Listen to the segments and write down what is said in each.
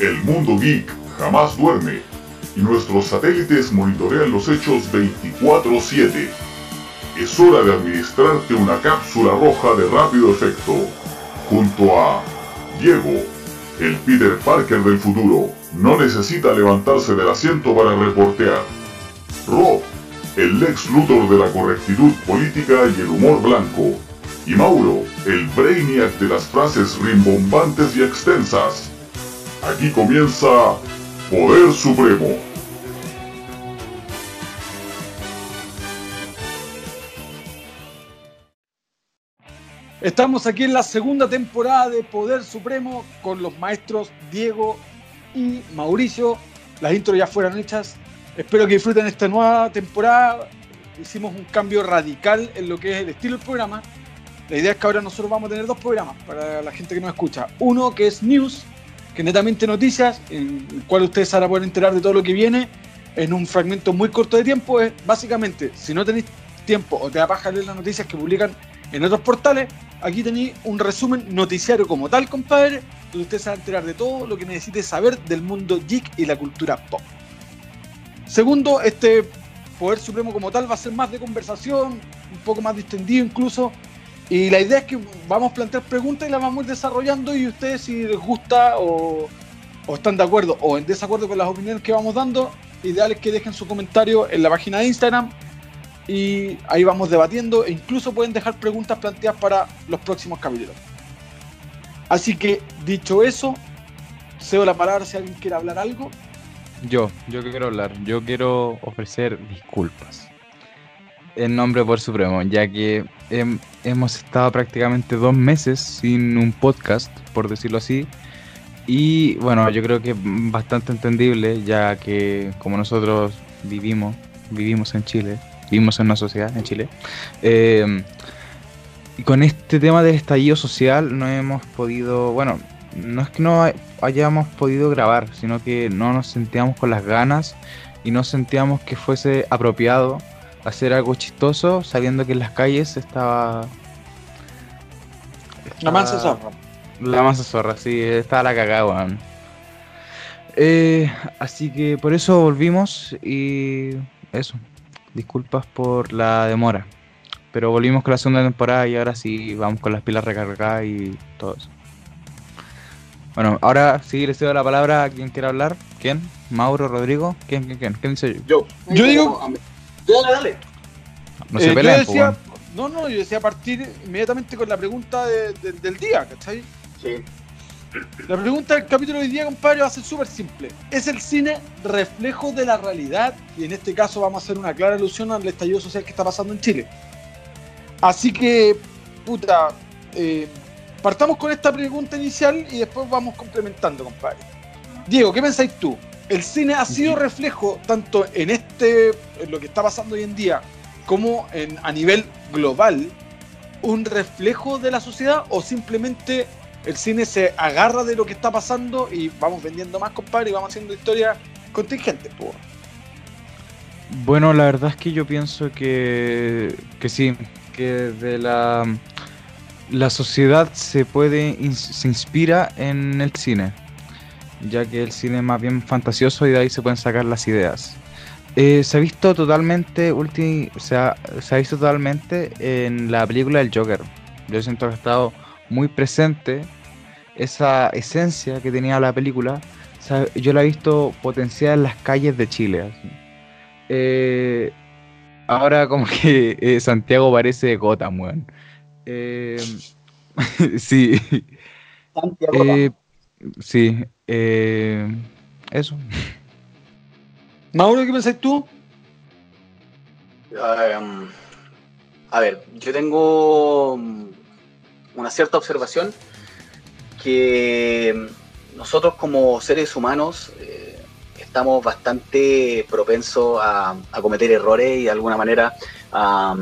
El mundo geek jamás duerme y nuestros satélites monitorean los hechos 24/7. Es hora de administrarte una cápsula roja de rápido efecto, junto a Diego, el Peter Parker del futuro, no necesita levantarse del asiento para reportear. Rob, el Lex Luthor de la correctitud política y el humor blanco. Y Mauro, el Brainiac de las frases rimbombantes y extensas. Aquí comienza Poder Supremo. Estamos aquí en la segunda temporada de Poder Supremo con los maestros Diego y Mauricio. Las intros ya fueron hechas. Espero que disfruten esta nueva temporada. Hicimos un cambio radical en lo que es el estilo del programa. La idea es que ahora nosotros vamos a tener dos programas para la gente que nos escucha. Uno que es News, que netamente noticias, en el cual ustedes ahora pueden enterar de todo lo que viene en un fragmento muy corto de tiempo. Es básicamente, si no tenéis tiempo o te da paja leer las noticias que publican en otros portales, aquí tenéis un resumen noticiario como tal, compadre, donde usted se va a enterar de todo lo que necesite saber del mundo geek y la cultura pop. Segundo, este Poder Supremo como tal va a ser más de conversación, un poco más distendido incluso. Y la idea es que vamos a plantear preguntas y las vamos a ir desarrollando y ustedes si les gusta o, están de acuerdo o en desacuerdo con las opiniones que vamos dando, ideal es que dejen su comentario en la página de Instagram y ahí vamos debatiendo e incluso pueden dejar preguntas planteadas para los próximos capítulos. Así que, dicho eso, cedo la palabra si alguien quiere hablar algo. Yo, yo quiero hablar, yo quiero ofrecer disculpas en nombre por Supremo, ya que hem- hemos estado prácticamente dos meses sin un podcast, por decirlo así, y bueno, yo creo que bastante entendible, ya que como nosotros vivimos, vivimos en Chile, vivimos en una sociedad en Chile, eh, y con este tema del estallido social no hemos podido, bueno, no es que no hay- hayamos podido grabar, sino que no nos sentíamos con las ganas y no sentíamos que fuese apropiado hacer algo chistoso sabiendo que en las calles estaba... La mansa zorra. La masa zorra, sí, estaba la cagada, weón. Eh, así que por eso volvimos y eso. Disculpas por la demora. Pero volvimos con la segunda temporada y ahora sí vamos con las pilas recargadas y todo eso. Bueno, ahora sí le cedo la palabra a quien quiera hablar. ¿Quién? ¿Mauro, Rodrigo? ¿Quién, quién, quién? ¿Quién dice yo? Yo. Yo digo- Dale, dale. No Eh, se yo peleen, po, decía, weón. no, no, yo decía partir inmediatamente con la pregunta de- de- del día, ¿cachai? Sí. La pregunta del capítulo de hoy día, compadre, va a ser súper simple. ¿Es el cine reflejo de la realidad? Y en este caso vamos a hacer una clara alusión al estallido social que está pasando en Chile. Así que, puta, eh, partamos con esta pregunta inicial y después vamos complementando, compadre. Diego, ¿qué pensáis tú? ¿El cine ha sido reflejo tanto en este, en lo que está pasando hoy en día, como en, a nivel global, un reflejo de la sociedad o simplemente el cine se agarra de lo que está pasando y vamos vendiendo más, compadre, y vamos haciendo historias contingentes, po. Bueno, la verdad es que yo pienso que, que sí, que de la, la sociedad se puede, se inspira en el cine, ya que el cine es más bien fantasioso y de ahí se pueden sacar las ideas. Eh, se ha visto totalmente, ulti, se, ha, se ha visto totalmente en la película del Joker. Yo siento que ha estado muy presente esa esencia que tenía la película. O sea, yo la he visto potenciada en las calles de Chile. así. Eh, ahora como que eh, Santiago parece Gotham, weón. Eh, sí, Santiago. Sí, eh, eso. Mauro, ¿qué pensáis tú? Um, a ver, yo tengo um, una cierta observación que nosotros como seres humanos eh, estamos bastante propensos a, a cometer errores y de alguna manera a,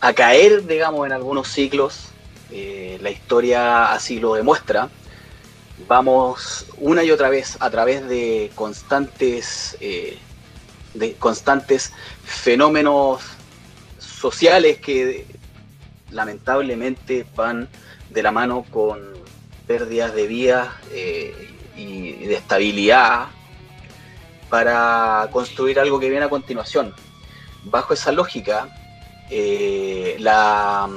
a caer, digamos, en algunos ciclos. Eh, la historia así lo demuestra. Vamos una y otra vez a través de constantes eh, de constantes fenómenos sociales que lamentablemente van de la mano con pérdidas de vidas, eh, y de estabilidad para construir algo que viene a continuación. Bajo esa lógica, eh, la,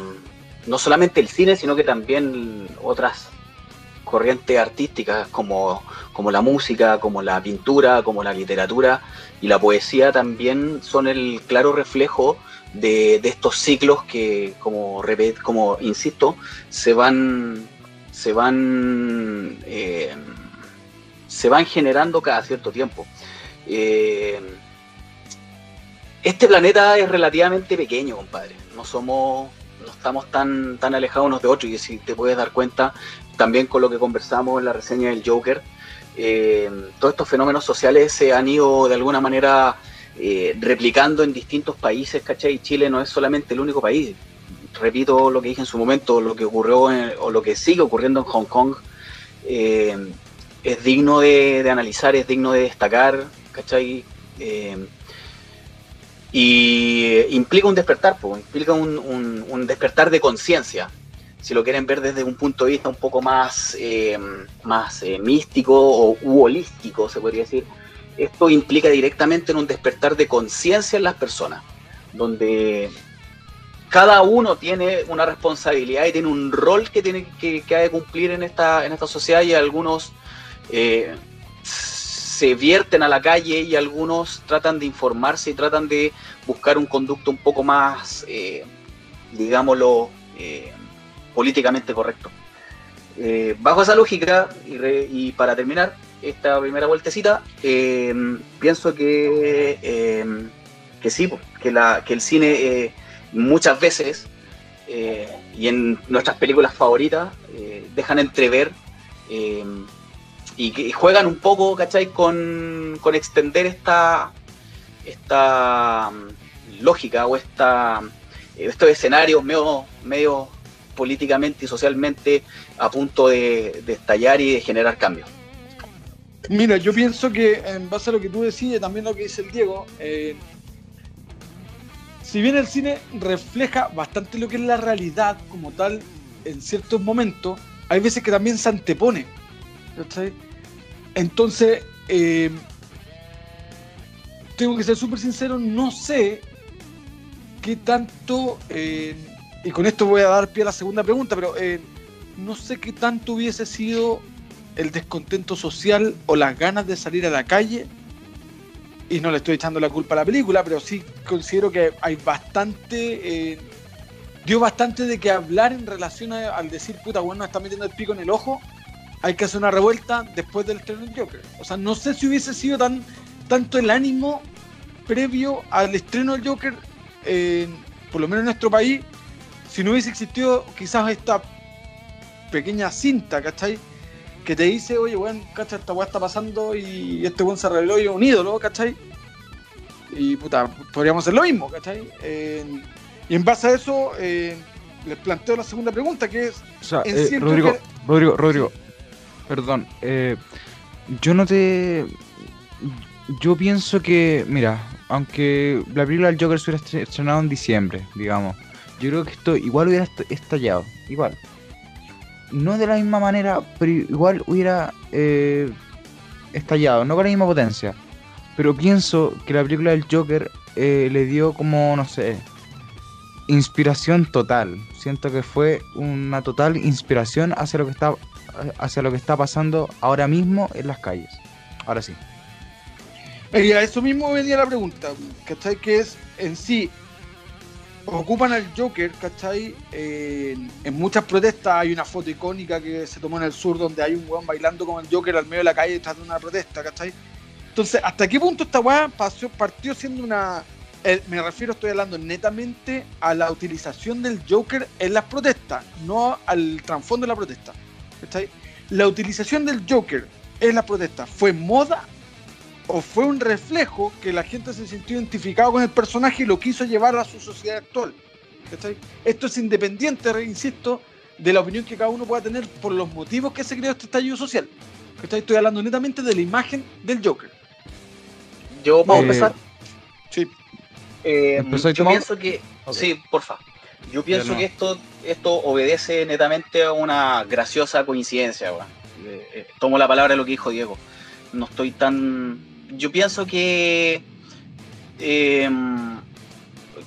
no solamente el cine, sino que también otras corrientes artísticas como, como la música, como la pintura, como la literatura y la poesía también son el claro reflejo de, estos ciclos que, como, como insisto, se van, se van, eh, se van generando cada cierto tiempo. Eh, este planeta es relativamente pequeño, compadre. No somos, no estamos tan, tan alejados unos de otros. Y si te puedes dar cuenta, también con lo que conversamos en la reseña del Joker, eh, todos estos fenómenos sociales se han ido de alguna manera eh, replicando en distintos países, ¿cachai? Chile no es solamente el único país. Repito lo que dije en su momento, lo que ocurrió o lo que sigue ocurriendo en Hong Kong eh, es digno de, analizar, es digno de destacar, ¿cachai? y implica un despertar, pues, implica un despertar de conciencia si lo quieren ver desde un punto de vista un poco más, eh, más eh, místico o holístico, se podría decir, esto implica directamente en un despertar de conciencia en las personas, donde cada uno tiene una responsabilidad y tiene un rol que tiene que, que ha de cumplir en esta, en esta sociedad y algunos eh, se vierten a la calle y algunos tratan de informarse y tratan de buscar un conducto un poco más, digámoslo, políticamente correcto. Eh, bajo esa lógica, y, para terminar esta primera vueltecita, eh, pienso que, eh, que sí, que, la, que el cine muchas veces, y en nuestras películas favoritas, dejan entrever y juegan un poco, ¿cachai? Con, con extender esta, esta mm, lógica o esta, estos escenarios medio, medio políticamente y socialmente a punto de, estallar y de generar cambios. Mira, yo pienso que en base a lo que tú decides, también lo que dice el Diego, eh, si bien el cine refleja bastante lo que es la realidad como tal en ciertos momentos, hay veces que también se antepone. Entonces, eh, tengo que ser súper sincero, no sé qué tanto eh, y con esto voy a dar pie a la segunda pregunta, pero eh, no sé qué tanto hubiese sido el descontento social o las ganas de salir a la calle. Y no le estoy echando la culpa a la película, pero sí considero que hay bastante. Eh, dio bastante de que hablar en relación al decir, puta, bueno, está metiendo el pico en el ojo. Hay que hacer una revuelta después del estreno del Joker. O sea, no sé si hubiese sido tan tanto el ánimo previo al estreno del Joker, por lo menos en nuestro país, si no hubiese existido quizás esta pequeña cinta, ¿cachai? Que te dice, oye, weón, ¿cachai? Esta weá está pasando y este weón se reveló y es un ídolo, ¿cachai? Y puta, podríamos hacer lo mismo, ¿cachai? y en base a eso, les planteo la segunda pregunta, que es... O sea, eh, Rodrigo, Rodrigo, Rodrigo, perdón, eh, yo no te... Yo pienso que, mira, aunque la película del Joker se hubiera estrenado en diciembre, digamos, yo creo que esto igual hubiera estallado, igual. No de la misma manera, pero igual hubiera eh, estallado, no con la misma potencia. Pero pienso que la película del Joker eh, le dio como, no sé, inspiración total. Siento que fue una total inspiración hacia lo que está, hacia lo que está pasando ahora mismo en las calles. Ahora sí. Y a eso mismo venía la pregunta, ¿cachai? Que es en sí ocupan al Joker, ¿cachai? en muchas protestas hay una foto icónica que se tomó en el sur donde hay un weón bailando con el Joker al medio de la calle detrás de una protesta, ¿cachai? Entonces, ¿hasta qué punto esta weá partió siendo una... Eh, me refiero, estoy hablando netamente a la utilización del Joker en las protestas, no al trasfondo de la protesta. ¿cachai? La utilización del Joker en las protestas fue moda o fue un reflejo que la gente se sintió identificado con el personaje y lo quiso llevar a su sociedad actual. Esto es independiente, insisto, de la opinión que cada uno pueda tener por los motivos que se creó este estallido social. Estoy hablando netamente de la imagen del Joker. Yo, ¿puedo eh, empezar? Sí. Eh, yo pienso que... Sí, porfa. Yo pienso que esto, esto obedece netamente a una graciosa coincidencia, eh, eh, tomo la palabra de lo que dijo Diego. No estoy tan. Yo pienso que. em,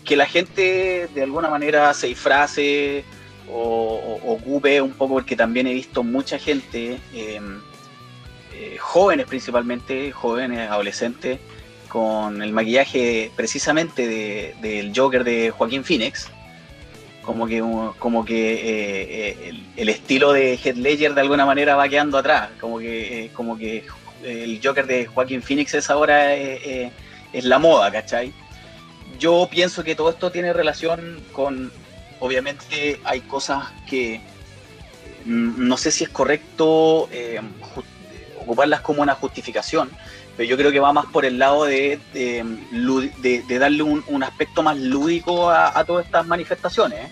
que la gente de alguna manera se disfrace o, o- ocupe un poco, porque también he visto mucha gente, em, eh, jóvenes principalmente, jóvenes, adolescentes, con el maquillaje precisamente de- del Joker de Joaquín Phoenix. Como que, como que eh, eh, el, estilo de Heath Ledger de alguna manera va quedando atrás. Como que, como que el Joker de Joaquín Phoenix es ahora eh, eh, es la moda, ¿cachai? Yo pienso que todo esto tiene relación con, obviamente hay cosas que mm, no sé si es correcto eh, ocuparlas como una justificación, pero yo creo que va más por el lado de, de, lud- de- darle un, un aspecto más lúdico a, a todas estas manifestaciones. ¿eh?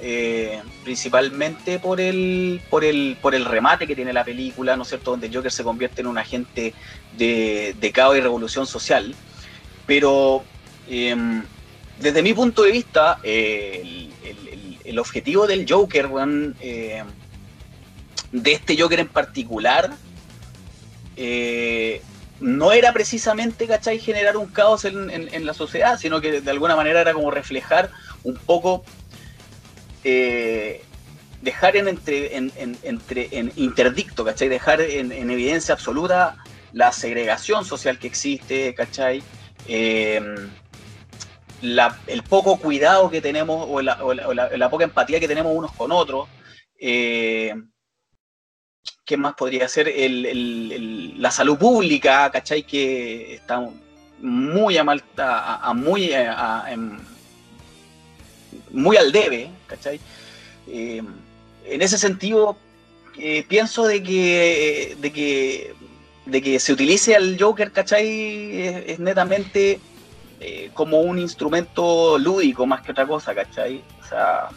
Eh, principalmente por el, por, el, por el remate que tiene la película, ¿no es cierto?, donde Joker se convierte en un agente de, de caos y revolución social. Pero em, desde mi punto de vista, eh, el, el- objetivo del Joker, eh, de este Joker en particular, eh, no era precisamente, ¿cachai?, generar un caos en- en la sociedad, sino que de alguna manera era como reflejar un poco, eh, dejar en, entre, en, en- entre, en interdicto, ¿cachai?, dejar en, en evidencia absoluta la segregación social que existe, ¿cachai? La- el poco cuidado que tenemos o la, la- poca empatía que tenemos unos con otros. Eh, ¿Qué más podría ser? El- la salud pública, ¿cachai? Que está muy a, mal- muy, em, muy al debe, ¿cachai? Eh, en ese sentido, eh, pienso de que, de que de que se utilice al Joker, ¿cachai? Es, netamente eh, como un instrumento lúdico más que otra cosa, ¿cachai? O sea,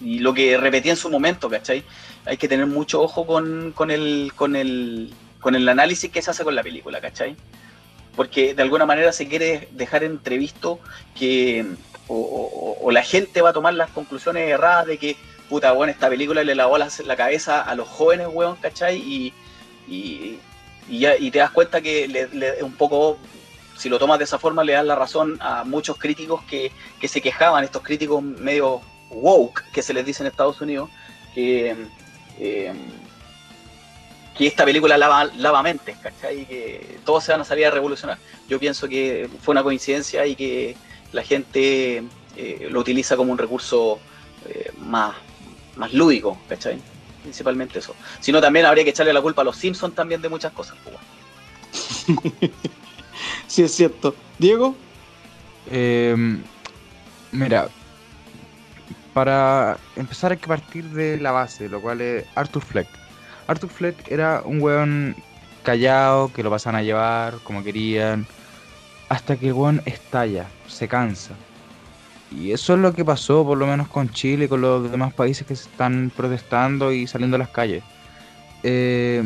y lo que repetí en su momento, ¿cachai? Hay que tener mucho ojo con, con, el, con, el, con el análisis que se hace con la película, ¿cachai? Porque de alguna manera se quiere dejar entrevisto que o, la gente va a tomar las conclusiones erradas de que, puta, bueno, esta película le lavó la, cabeza a los jóvenes, weón, ¿cachai? Y, ya, y te das cuenta que le, un poco, si lo tomas de esa forma, le das la razón a muchos críticos que, que se quejaban, estos críticos medio woke, que se les dice en Estados Unidos, que, eh, que esta película lava, lava mentes, ¿cachai? Y que todos se van a salir a revolucionar. Yo pienso que fue una coincidencia y que la gente eh, lo utiliza como un recurso eh, más, más lúdico, ¿cachai? Principalmente eso. Si no, también habría que echarle la culpa a los Simpsons también de muchas cosas. pues, bueno. Sí, es cierto. Diego, Eh, mira, para empezar hay que partir de la base, lo cual es Arthur Fleck. Arthur Fleck era un weón callado, que lo pasan a llevar como querían, hasta que el estalla, se cansa. Y eso es lo que pasó, por lo menos con Chile y con los demás países que se están protestando y saliendo a las calles. Eh,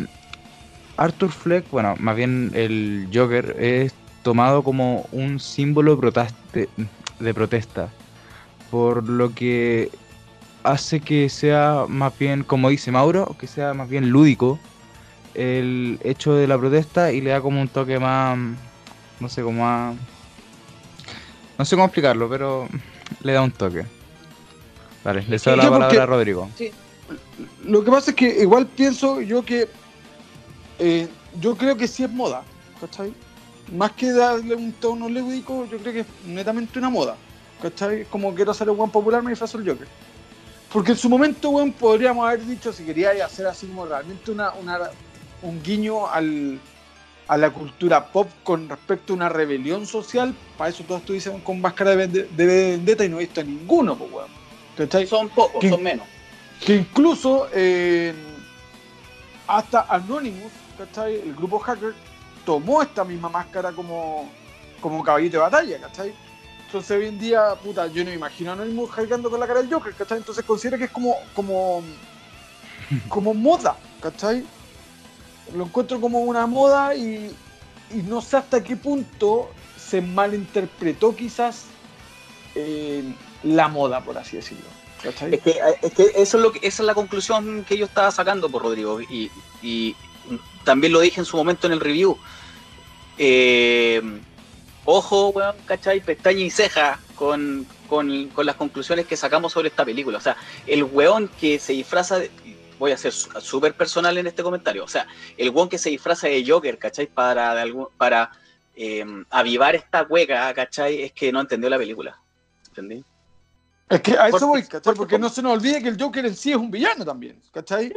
Arthur Fleck, bueno, más bien el Joker, es tomado como un símbolo de protesta, por lo que hace que sea más bien, como dice Mauro, que sea más bien lúdico el hecho de la protesta y le da como un toque más, no sé, como más... No sé cómo explicarlo, pero le da un toque. Vale, le cedo Sí, la porque- palabra a Rodrigo. lo que pasa es que igual pienso yo que eh, yo creo que sí es moda, ¿cachai? Más que darle un tono lúdico, yo creo que es netamente una moda, ¿cachai? Como quiero hacer un buen popular, me disfrazo el Joker. Porque en su momento, weón, podríamos haber dicho si quería hacer así como realmente una, una- un guiño al, a la cultura pop con respecto a una rebelión social, para eso todos estuvieron con máscara de, vende- de vendetta y no he visto ninguno, pues, weón. ¿Cachai? Son pocos, son menos. que incluso eh, hasta Anonymous, ¿cachai? El grupo hacker tomó esta misma máscara como, como caballito de batalla, ¿cachai? Entonces hoy en día, puta, yo no me imagino a Anonymous hackeando con la cara del Joker, ¿cachai? Entonces considero que es como, como, como moda, ¿cachai? Lo encuentro como una moda y, y no sé hasta qué punto se malinterpretó quizás eh, la moda, por así decirlo. Es que, es que, eso es lo que, esa es la conclusión que yo estaba sacando por Rodrigo. Y, y también lo dije en su momento en el review. Eh, ojo, weón, ¿cachai? Pestaña y ceja con, con, las conclusiones que sacamos sobre esta película. O sea, el weón que se disfraza voy a ser súper personal en este comentario. O sea, el weón que se disfraza de Joker, ¿cachai? Para, de algún, para eh, avivar esta hueca, ¿cachai? Es que no entendió la película. ¿Entendí? Es que a eso voy, ¿cachai? Porque no se nos olvide que el Joker en sí es un villano también, ¿cachai?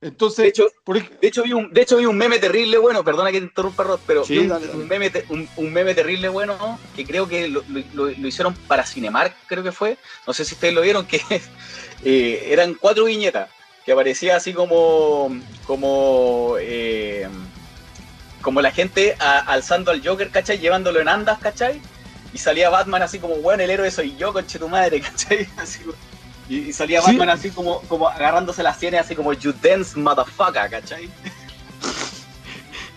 Entonces, de hecho, de, hecho vi un, de hecho vi un meme terrible bueno, perdona que te interrumpa Rod, pero un, meme un, meme terrible bueno que creo que lo, lo, hicieron para Cinemark, creo que fue, no sé si ustedes lo vieron, que eh, eran cuatro viñetas, que aparecía así como como eh, como la gente alzando al Joker, ¿cachai? Llevándolo en andas, ¿cachai? Y salía Batman así como, bueno, el héroe soy yo, conche tu madre, ¿cachai? Así, y, salía Batman así como, como agarrándose las sienes, así como, you dance, motherfucker, ¿cachai?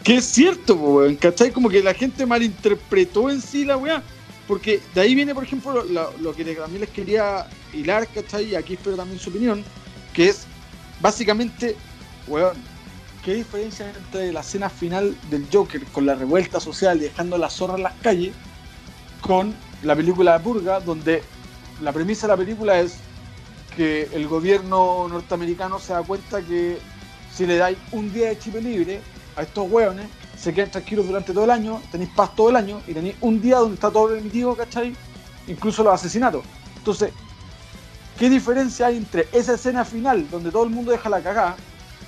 Que es cierto, weón, ¿cachai? Como que la gente malinterpretó en sí la weá. Porque de ahí viene, por ejemplo, lo, que también les quería hilar, ¿cachai? Y aquí espero también su opinión, que es básicamente, weón, ¿qué diferencia entre la escena final del Joker con la revuelta social y dejando la zorra en las calles con la película de Purga, donde la premisa de la película es que el gobierno norteamericano se da cuenta que si le dais un día de chip libre a estos hueones, se quedan tranquilos durante todo el año, tenéis paz todo el año y tenéis un día donde está todo permitido, ¿cachai? Incluso los asesinatos. Entonces, ¿qué diferencia hay entre esa escena final donde todo el mundo deja la cagada,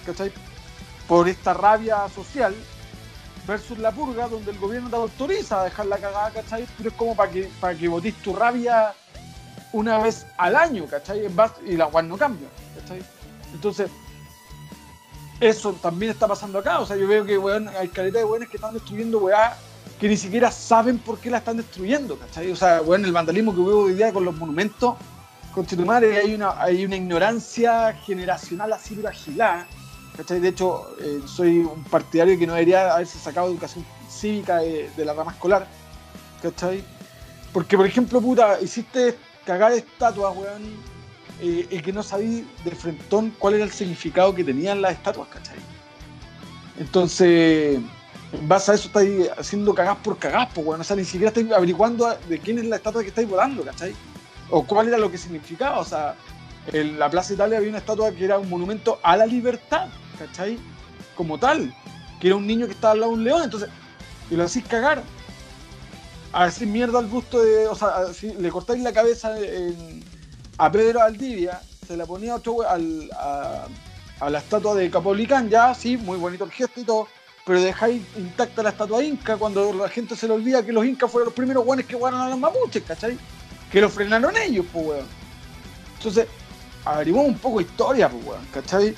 ¿cachai? Por esta rabia social versus la purga donde el gobierno te autoriza a dejar la cagada, ¿cachai? Pero es como para que, para que tu rabia una vez al año, ¿cachai? Y la cual no cambia, ¿cachai? Entonces, eso también está pasando acá. O sea, yo veo que hay caleta de weones que están destruyendo weá que ni siquiera saben por qué la están destruyendo, ¿cachai? O sea, bueno, el vandalismo que veo hoy día con los monumentos, con hay una, hay una ignorancia generacional así de ¿cachai? De hecho, eh, soy un partidario que no debería haberse sacado educación cívica de, de la rama escolar, ¿cachai? Porque, por ejemplo, puta, hiciste cagar estatuas, weón, eh, que no sabí de frentón cuál era el significado que tenían las estatuas, ¿cachai? Entonces, en base a eso estáis haciendo cagás por cagás, pues, weón. O sea, ni siquiera estáis averiguando de quién es la estatua que estáis volando, ¿cachai? O cuál era lo que significaba. O sea, en la Plaza Italia había una estatua que era un monumento a la libertad, ¿cachai? Como tal, que era un niño que estaba al lado de un león, entonces, y lo hacís cagar a decir mierda al busto de. O sea, le cortáis la cabeza a Pedro Aldivia, se la ponía a, la estatua de Capolicán, ya, sí, muy bonito el gesto y todo, pero dejáis intacta la estatua inca cuando la gente se le olvida que los incas fueron los primeros guanes que jugaron a los mapuches, ¿cachai? Que lo frenaron ellos, pues, weón. Entonces, averiguamos un poco de historia, pues, weón, ¿cachai?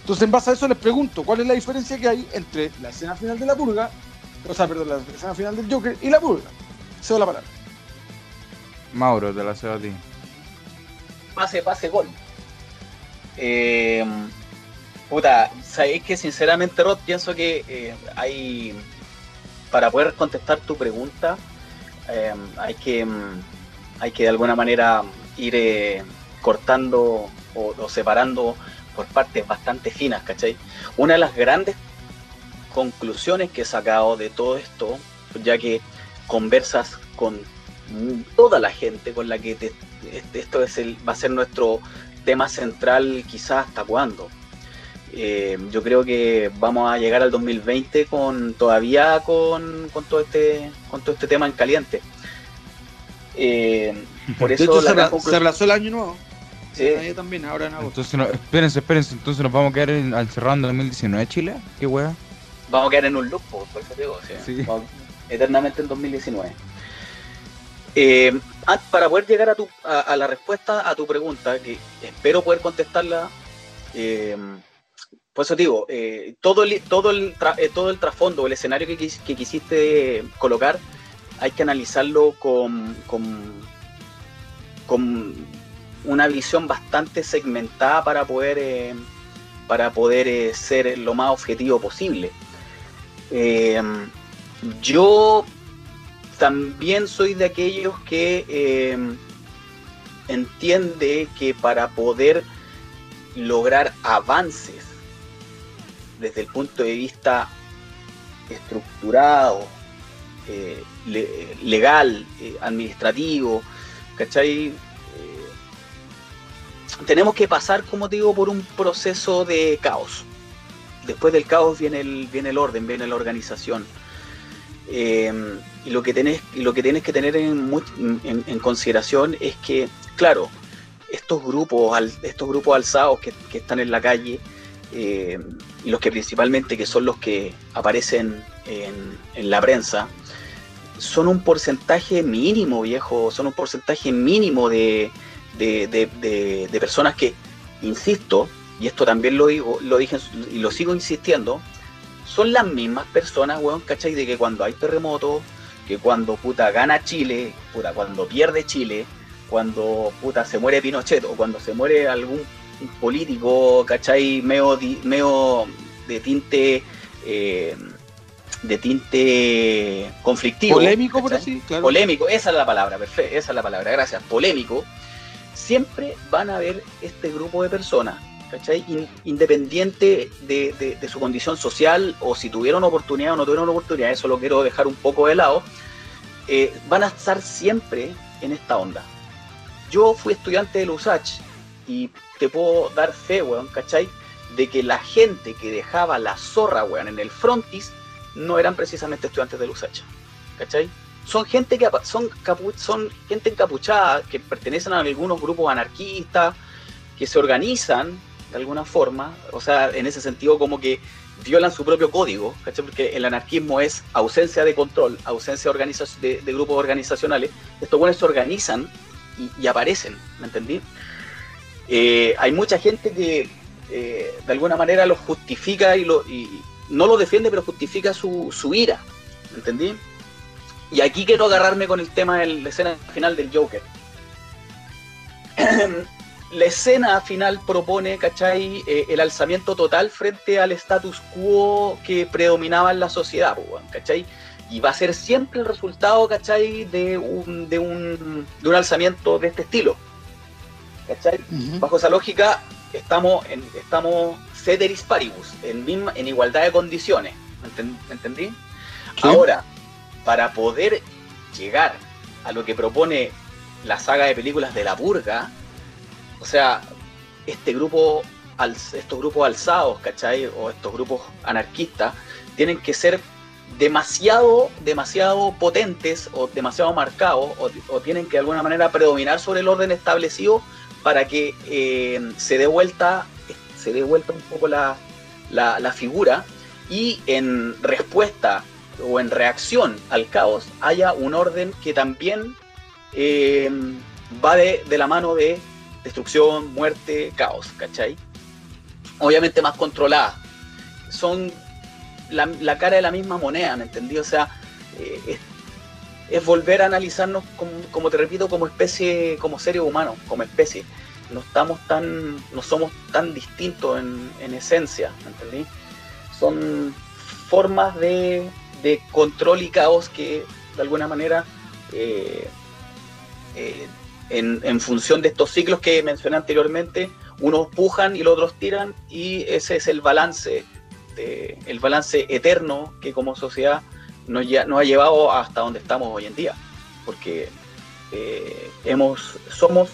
Entonces, en base a eso les pregunto, ¿cuál es la diferencia que hay entre la escena final de la purga, o sea, perdón, la escena final del Joker y la purga? Cedo la palabra. Mauro, te la cedo a ti. Pase, pase, gol. Eh, puta, sabéis que sinceramente, Rod, pienso que eh, hay. Para poder contestar tu pregunta, eh, hay que. Hay que de alguna manera ir cortando o, o separando por partes bastante finas, ¿cachai? Una de las grandes conclusiones que he sacado de todo esto, ya que conversas con toda la gente con la que este, esto es el, va a ser nuestro tema central quizás hasta cuándo. Eh, yo creo que vamos a llegar al 2020 con todavía con, con todo este con todo este tema en caliente. Eh, por eso se, aplazó el año nuevo. Sí. también, ahora en Entonces, espérense, espérense, entonces nos vamos a quedar encerrando en 2019 Chile, qué hueá. Vamos a quedar en un loop, por eso digo, sí eternamente en 2019. Eh, para poder llegar a, tu, a, la respuesta a tu pregunta, que espero poder contestarla, eh, por eso digo, eh, todo, el, el todo el trasfondo, el escenario que, que, quisiste colocar, hay que analizarlo con, con, con, una visión bastante segmentada para poder, para poder ser lo más objetivo posible. Yo también soy de aquellos que, eh, entiende que para poder lograr avances desde el punto de vista estructurado, eh, legal, eh, administrativo, ¿cachai? Eh, tenemos que pasar, como digo, por un proceso de caos. Después del caos viene el, viene el orden, viene la organización. Y lo que tenés, lo que tienes que tener en, en, consideración es que, claro, estos grupos, estos grupos alzados que, están en la calle, y los que principalmente que son los que aparecen en, en la prensa, son un porcentaje mínimo, viejo, son un porcentaje mínimo de, de, personas que, insisto, y esto también lo digo, lo dije y lo sigo insistiendo, son las mismas personas, weón, ¿cachai? De que cuando hay terremotos, que cuando puta gana Chile, puta, cuando pierde Chile, cuando puta se muere Pinochet o cuando se muere algún político, ¿cachai? Meo, meo de tinte eh, de tinte conflictivo. Polémico, por así, claro. Polémico, esa es la palabra, perfecto, esa es la palabra, gracias. Polémico. Siempre van a haber este grupo de personas, Independiente de, su condición social o si tuvieron oportunidad o no tuvieron oportunidad, eso lo quiero dejar un poco de lado, eh, van a estar siempre en esta onda. Yo fui estudiante de USACH y te puedo dar fe, weón, ¿cachai? De que la gente que dejaba la zorra, weón, en el frontis no eran precisamente estudiantes de Lusacha. ¿Cachai? Son gente que son gente encapuchada que pertenecen a algunos grupos anarquistas, que se organizan de alguna forma, o sea, en ese sentido como que violan su propio código, ¿cachai? Porque el anarquismo es ausencia de control, ausencia de, grupos organizacionales. Estos buenos se organizan y, aparecen, ¿me entendí? Eh, hay mucha gente que eh, de alguna manera los justifica y, lo, no lo defiende, pero justifica su, su ira. ¿Entendí? Y aquí quiero agarrarme con el tema de la escena final del Joker. la escena final propone, ¿cachai? Eh, el alzamiento total frente al status quo que predominaba en la sociedad, ¿cachai? Y va a ser siempre el resultado, ¿cachai? De un, de un, de un alzamiento de este estilo. ¿Cachai? Bajo esa lógica, estamos, en, estamos ceteris paribus, en, misma, en igualdad de condiciones. ¿Me entendí? Ahora, para poder llegar a lo que propone la saga de películas de la purga, o sea, este grupo, estos grupos alzados, ¿cachai? O estos grupos anarquistas, tienen que ser demasiado, demasiado potentes o demasiado marcados, o, tienen que de alguna manera predominar sobre el orden establecido para que eh, se dé vuelta se dé vuelta un poco la, figura y en respuesta o en reacción al caos haya un orden que también eh, va de, la mano de destrucción, muerte, caos, ¿cachai? Obviamente más controlada. Son la, cara de la misma moneda, ¿me entendí? O sea, eh, es, volver a analizarnos, como, como, te repito, como especie, como seres humanos, como especie no estamos tan, no somos tan distintos en, esencia, ¿me entendí? Son formas de, control y caos que de alguna manera eh, eh, en, función de estos ciclos que mencioné anteriormente, unos pujan y los otros tiran y ese es el balance, el balance eterno que como sociedad nos, nos, ha llevado hasta donde estamos hoy en día, porque eh, hemos, somos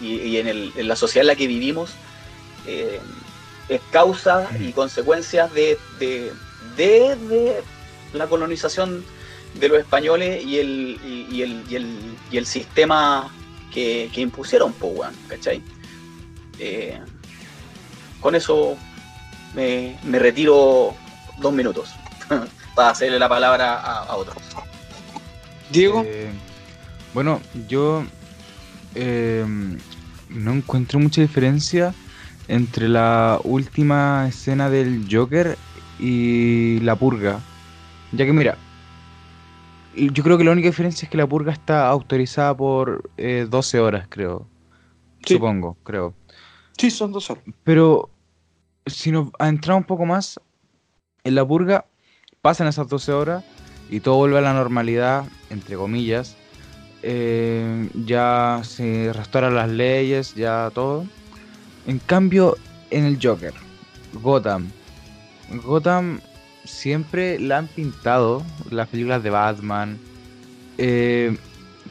y, en, la sociedad en la que vivimos eh, es causa y consecuencias de, de, la colonización de los españoles y el, y, el, y el, sistema que, impusieron, Powan, ¿cachai? Eh, con eso me, retiro dos minutos para hacerle la palabra a, otro. Diego. Eh, bueno, yo Em, no encuentro mucha diferencia entre la última escena del Joker y la purga. Ya que mira, yo creo que la única diferencia es que la purga está autorizada por 12 eh, horas, creo. Supongo, creo. Sí, son 12 horas. Pero si nos entramos un poco más, en la purga pasan esas 12 horas y todo vuelve a la normalidad, entre comillas, eh, ya se restauran las leyes, ya todo. En cambio, en el Joker, Gotham. Gotham siempre la han pintado, las películas de Batman, eh,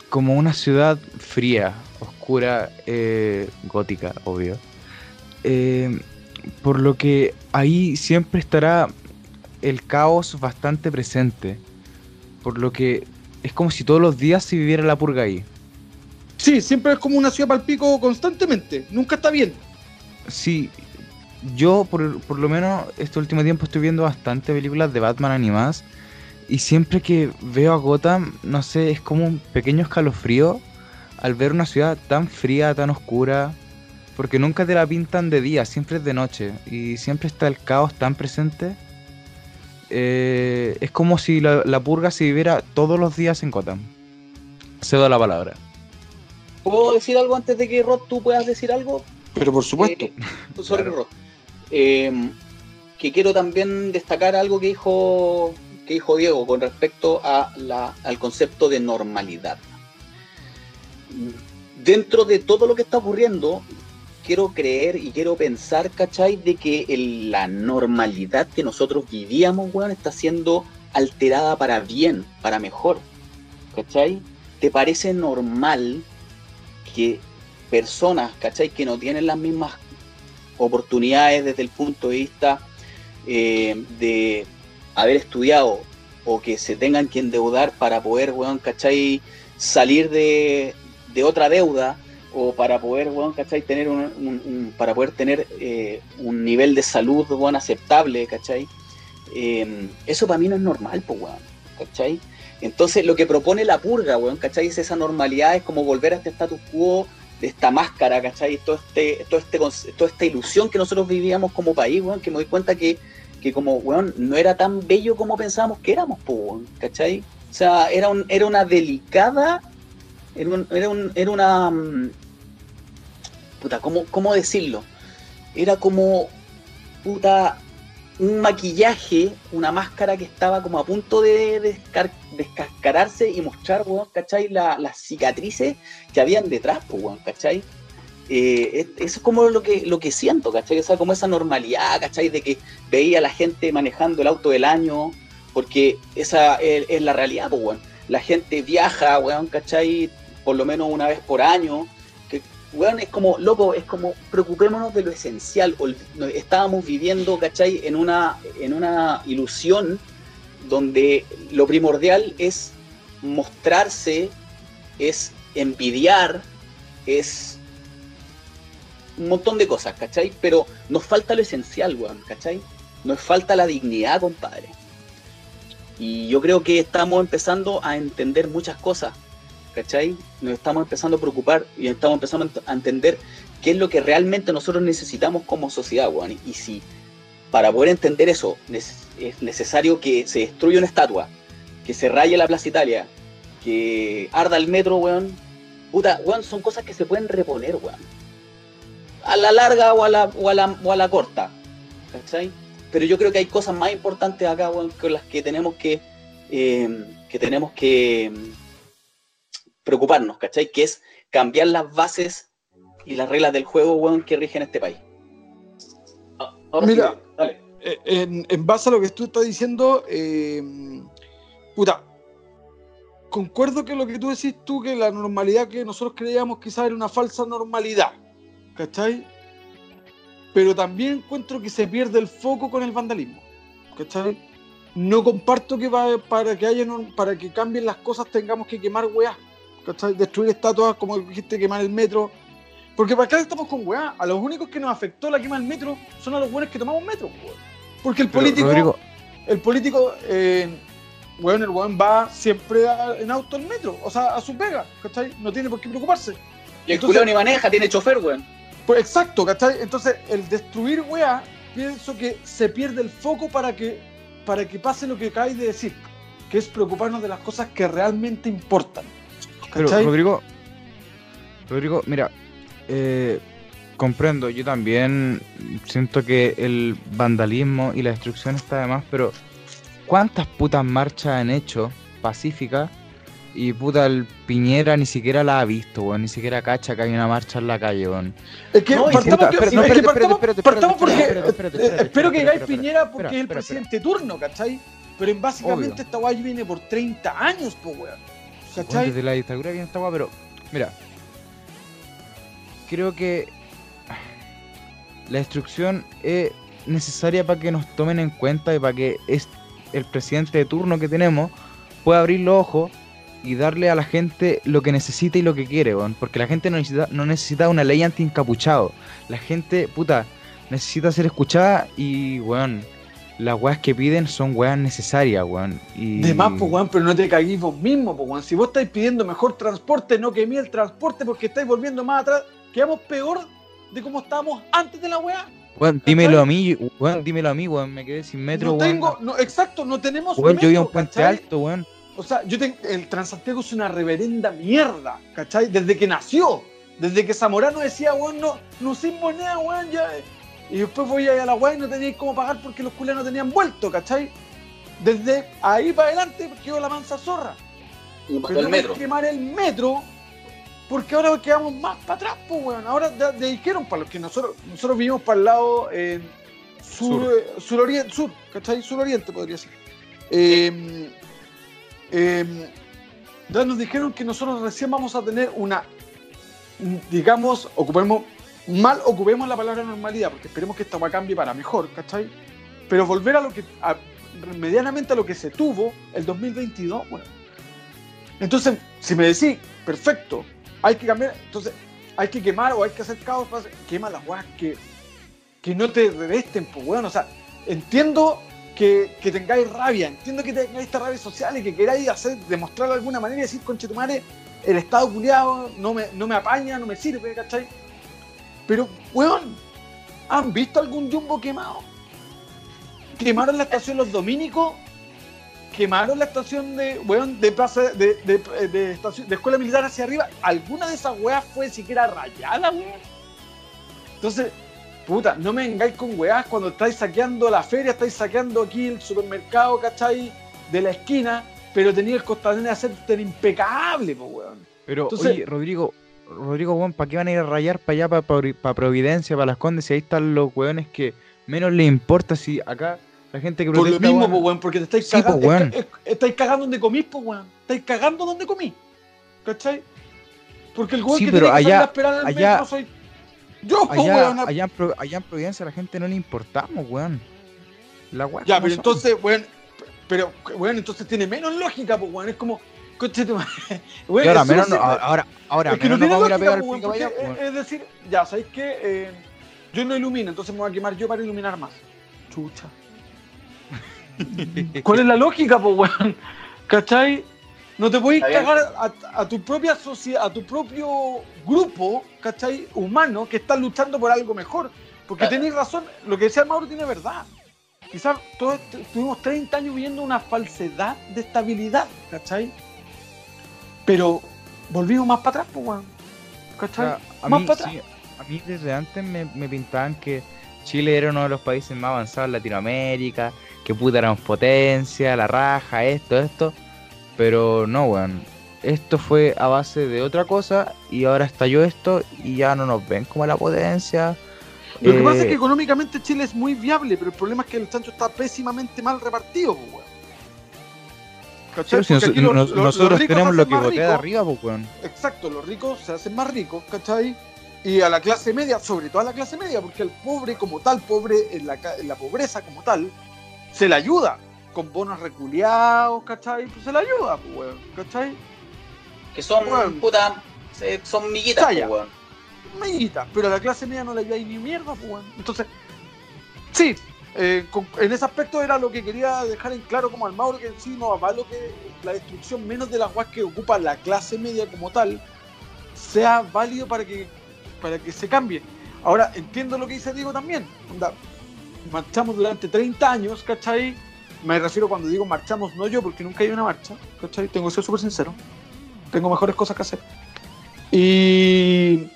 como una ciudad fría, oscura, eh, gótica, obvio. Eh, por lo que ahí siempre estará el caos bastante presente. Por lo que es como si todos los días se viviera la purga ahí. Sí, siempre es como una ciudad para el pico constantemente. Nunca está bien. Sí, yo por, por, lo menos este último tiempo estoy viendo bastante películas de Batman animadas. Y siempre que veo a Gotham, no sé, es como un pequeño escalofrío al ver una ciudad tan fría, tan oscura. Porque nunca te la pintan de día, siempre es de noche. Y siempre está el caos tan presente eh, es como si la, purga se viviera todos los días en Gotham. Cedo la palabra. ¿Puedo decir algo antes de que Rod tú puedas decir algo? Pero por supuesto. Eh, sobre Rod. Eh, que quiero también destacar algo que dijo, que dijo Diego con respecto al concepto de normalidad. Dentro de todo lo que está ocurriendo, quiero creer y quiero pensar, ¿cachai? De que la normalidad que nosotros vivíamos, weón, está siendo alterada para bien, para mejor. ¿Cachai? ¿Te parece normal que personas, ¿cachai? Que no tienen las mismas oportunidades desde el punto de vista eh, de haber estudiado o que se tengan que endeudar para poder, weón, ¿cachai? Salir de, de otra deuda o para poder, bueno, ¿cachai? Tener un, para poder tener eh, un nivel de salud, bueno, aceptable, ¿cachai? Em, eso para mí no es normal, pues, weón, ¿cachai? Entonces lo que propone la purga, weón, ¿cachai? Es esa normalidad, es como volver a este status quo esta máscara, ¿cachai? Todo este, todo este, toda esta ilusión que nosotros vivíamos como país, weón, que me doy cuenta que, que como, weón, no era tan bello como pensábamos que éramos, weón, ¿cachai? O sea, era, un, era una delicada, era, un, era, un, era una mm, puta, ¿cómo, decirlo? Era como, puta, un maquillaje, una máscara que estaba como a punto de descascararse y mostrar, weón, ¿cachai? las cicatrices que habían detrás, pues, weón, ¿cachai? Eh, eso es como lo que, lo que siento, ¿cachai? O sea, como esa normalidad, ¿cachai? De que veía a la gente manejando el auto del año, porque esa es, la realidad, pues, weón. La gente viaja, weón, ¿cachai? Por lo menos una vez por año, weón, es como, loco, es como, preocupémonos de lo esencial. Estábamos viviendo, ¿cachai? En una, en una ilusión donde lo primordial es mostrarse, es envidiar, es un montón de cosas, ¿cachai? Pero nos falta lo esencial, weón, ¿cachai? Nos falta la dignidad, compadre. Y yo creo que estamos empezando a entender muchas cosas ¿cachai? Nos estamos empezando a preocupar y estamos empezando a entender qué es lo que realmente nosotros necesitamos como sociedad, weón. Y si para poder entender eso es necesario que se destruya una estatua, que se raye la Plaza Italia, que arda el metro, weón. Puta, weón, son cosas que se pueden reponer, weón. A la larga o a la, o a la, o a la corta, ¿cachai? Pero yo creo que hay cosas más importantes acá, weón, con las que tenemos que, eh, que tenemos que preocuparnos, ¿cachai? Que es cambiar las bases y las reglas del juego, weón, que rigen este país. Ah, Mira, eh, En, base a lo que tú estás diciendo, eh, puta, concuerdo que lo que tú decís tú, que la normalidad que nosotros creíamos quizás era una falsa normalidad, ¿cachai? Pero también encuentro que se pierde el foco con el vandalismo, ¿cachai? No comparto que para que haya para que cambien las cosas tengamos que quemar weá. Destruir estatuas, como dijiste, quemar el metro. Porque para acá estamos con weá. A los únicos que nos afectó la quema del metro son a los buenos que tomamos metro, Porque el político. El político. Eh, weón, el weón va siempre en auto al metro, o sea, a su pega, ¿cachai? No tiene por qué preocuparse. Y el culeo ni maneja, tiene chofer, weón. Pues exacto, ¿cachai? Entonces, el destruir weá, pienso que se pierde el foco para que, para que pase lo que acabáis de decir, que es preocuparnos de las cosas que realmente importan. Pero Rodrigo, Rodrigo, mira, eh, comprendo, yo también siento que el vandalismo y la destrucción está de más, pero ¿cuántas putas marchas han hecho pacíficas Y puta, el Piñera ni siquiera la ha visto, weón. Ni siquiera cacha que hay una marcha en la calle, weón. Es que No, partamos, puta, que- espera, no, es que espérate, partamos- espérate, espérate, partamos porque espérate, espérate, eh, espérate, espero que espérate, Piñera porque es el presidente turno, ¿cachai? Pero en básicamente Obvio. esta guay viene por 30 años, po, weón. Desde la dictadura viene esta pero mira, creo que la instrucción es necesaria para que nos tomen en cuenta y para que es el presidente de turno que tenemos pueda abrir los ojos y darle a la gente lo que necesita y lo que quiere, weón. porque la gente no necesita, no necesita una ley anti-encapuchado. La gente, puta, necesita ser escuchada y, weón, las weas que piden son weas necesarias, weón. Y... De más, pues, weón, pero no te caguís vos mismo, pues, weón. Si vos estáis pidiendo mejor transporte, no quemé el transporte porque estáis volviendo más atrás, quedamos peor de como estábamos antes de la weá. Weón, dímelo a mí, weón, dímelo a mí, weón, me quedé sin metro, no weón. tengo, no, exacto, no tenemos Weón, yo vivo en metro, Puente ¿cachai? Alto, weón. O sea, yo tengo, el Transantiago es una reverenda mierda, ¿cachai? Desde que nació, desde que Zamorano decía, weón, no, no sin moneda, weón, ya. Y después voy a la weá y no teníais cómo pagar porque los no tenían vuelto, ¿cachai? Desde ahí para adelante quedó la mansa zorra. Y Pero el metro. que quemar el metro porque ahora quedamos más para atrás, pues, weón. Ahora dijeron para los que nosotros, nosotros vivimos para el lado eh, sur, Sur. eh, suroriente, sur, ¿cachai? Suroriente podría ser. Eh, eh, ya nos dijeron que nosotros recién vamos a tener una, digamos, ocupemos, mal ocupemos la palabra normalidad, porque esperemos que esta va cambie para mejor, ¿cachai? Pero volver a lo que, medianamente a lo que se tuvo el 2022, bueno. Entonces, si me decís, perfecto, hay que cambiar, entonces hay que quemar o hay que hacer caos, hacer- quema las weas que, que no te revesten, pues weón, o sea, entiendo que, tengáis rabia, entiendo que tengáis esta rabia social y que queráis hacer, demostrar de alguna manera y decir, conchetumare, el Estado culiado no me, no me apaña, no me sirve, ¿cachai? Pero, weón, ¿han visto algún jumbo quemado? Quemaron la estación Los Dominicos, quemaron la estación de, weón, de plaza, de, de, de estación, de escuela militar hacia arriba. ¿Alguna de esas weas fue siquiera rayada, weón? Entonces, puta, no me vengáis con weas cuando estáis saqueando la feria, estáis saqueando aquí el supermercado, ¿cachai? De la esquina, pero tenía el costanera hacer tan impecable, pues, weón. Pero, Entonces- oye, Rodrigo, Rodrigo, weón, ¿para qué van a ir a rayar para allá, para Providencia, para Las Condes, si ahí están los weones que menos les importa si acá la gente que Por lo protesta, mismo, weón, pues, weón, porque te estáis Sí, cagando. pues, weón. es- es- estáis cagando donde comís, pues, weón. Estáis cagando donde comís. ¿Cachai? Porque el weón Sí, que pero tiene que salir allá- a esperar el allá- metro soy yo, pues, allá, weón. allá, en Pro- allá en Providencia a la gente no le importamos, weón. La weá Ya, pero son. entonces, weón, pero, weón, entonces tiene menos lógica, pues, weón. Es como, coche tu madre. Ahora menos, no- ahora, ahora es que no menos vamos a ir a pegar el pico weón, para allá, porque, weón. eh, es decir, ya, ¿sabéis qué? Eh, yo no ilumino, entonces me voy a quemar yo para iluminar más. Chucha. ¿Cuál es la lógica, pues, weón? ¿Cachai? No te bien. cagar a, a tu propia sociedad, a tu propio grupo, ¿cachai? Humano que está luchando por algo mejor. Porque Claro. tenéis razón, lo que decía Mauro tiene verdad. Quizás todos estuvimos 30 años viviendo una falsedad de estabilidad, ¿cachai? Pero volvimos más para atrás, pues, weón. O ¿Cachai? sea, a, más mí, para atrás. a mí desde antes me, me pintaban que Chile era uno de los países más avanzados en Latinoamérica, que puta éramos potencia, la raja, esto, esto. Pero no, weón. Esto fue a base de otra cosa y ahora estalló esto y ya no nos ven como la potencia. Lo que Eh, pasa es que económicamente Chile es muy viable, pero el problema es que el chancho está pésimamente mal repartido, pues, weón. ¿Cachai? sí, si nos- los- nos- los- los nosotros ricos tenemos lo que botea de arriba, pues, weón. Exacto, los ricos se hacen más ricos, ¿cachai? Y a la clase media, sobre todo a la clase media, porque el pobre como tal, pobre en la, ca- en la pobreza como tal, se le ayuda con bonos reculeados, ¿cachai? Pues se le ayuda, pues, weón, ¿cachai? Que son, Weón. puta, se- son miguitas, pues, weón. Amiguita, pero a la clase media no le ayuda ni mierda, pues, weón. Entonces, sí, eh, en ese aspecto era lo que quería dejar en claro como al Mauro, que sí, no avalo que la destrucción menos de las guas que ocupa la clase media como tal sea válido para que, para que se cambie. Ahora, entiendo lo que dice Diego también. Onda, marchamos durante 30 años, ¿cachai? Me refiero cuando digo marchamos, no yo, porque nunca hay una marcha, ¿cachai? Tengo que ser súper sincero. Tengo mejores cosas que hacer. Y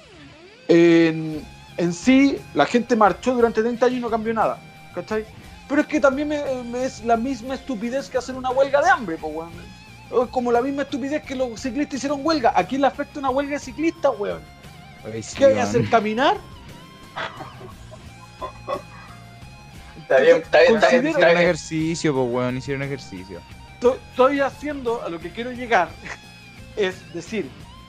en, en sí, la gente marchó durante 30 años y no cambió nada, ¿cachai? Pero es que también me, me es la misma estupidez que hacer una huelga de hambre, pues, weón. Es como la misma estupidez que los ciclistas hicieron huelga. ¿A quién le afecta una huelga de ciclistas, weón? Oye, sí, ¿Qué voy a hacer? ¿Caminar? Está bien, está bien, está Hicieron ejercicio, pues weón, hicieron ejercicio. To- Estoy haciendo, a lo que quiero llegar, es decir,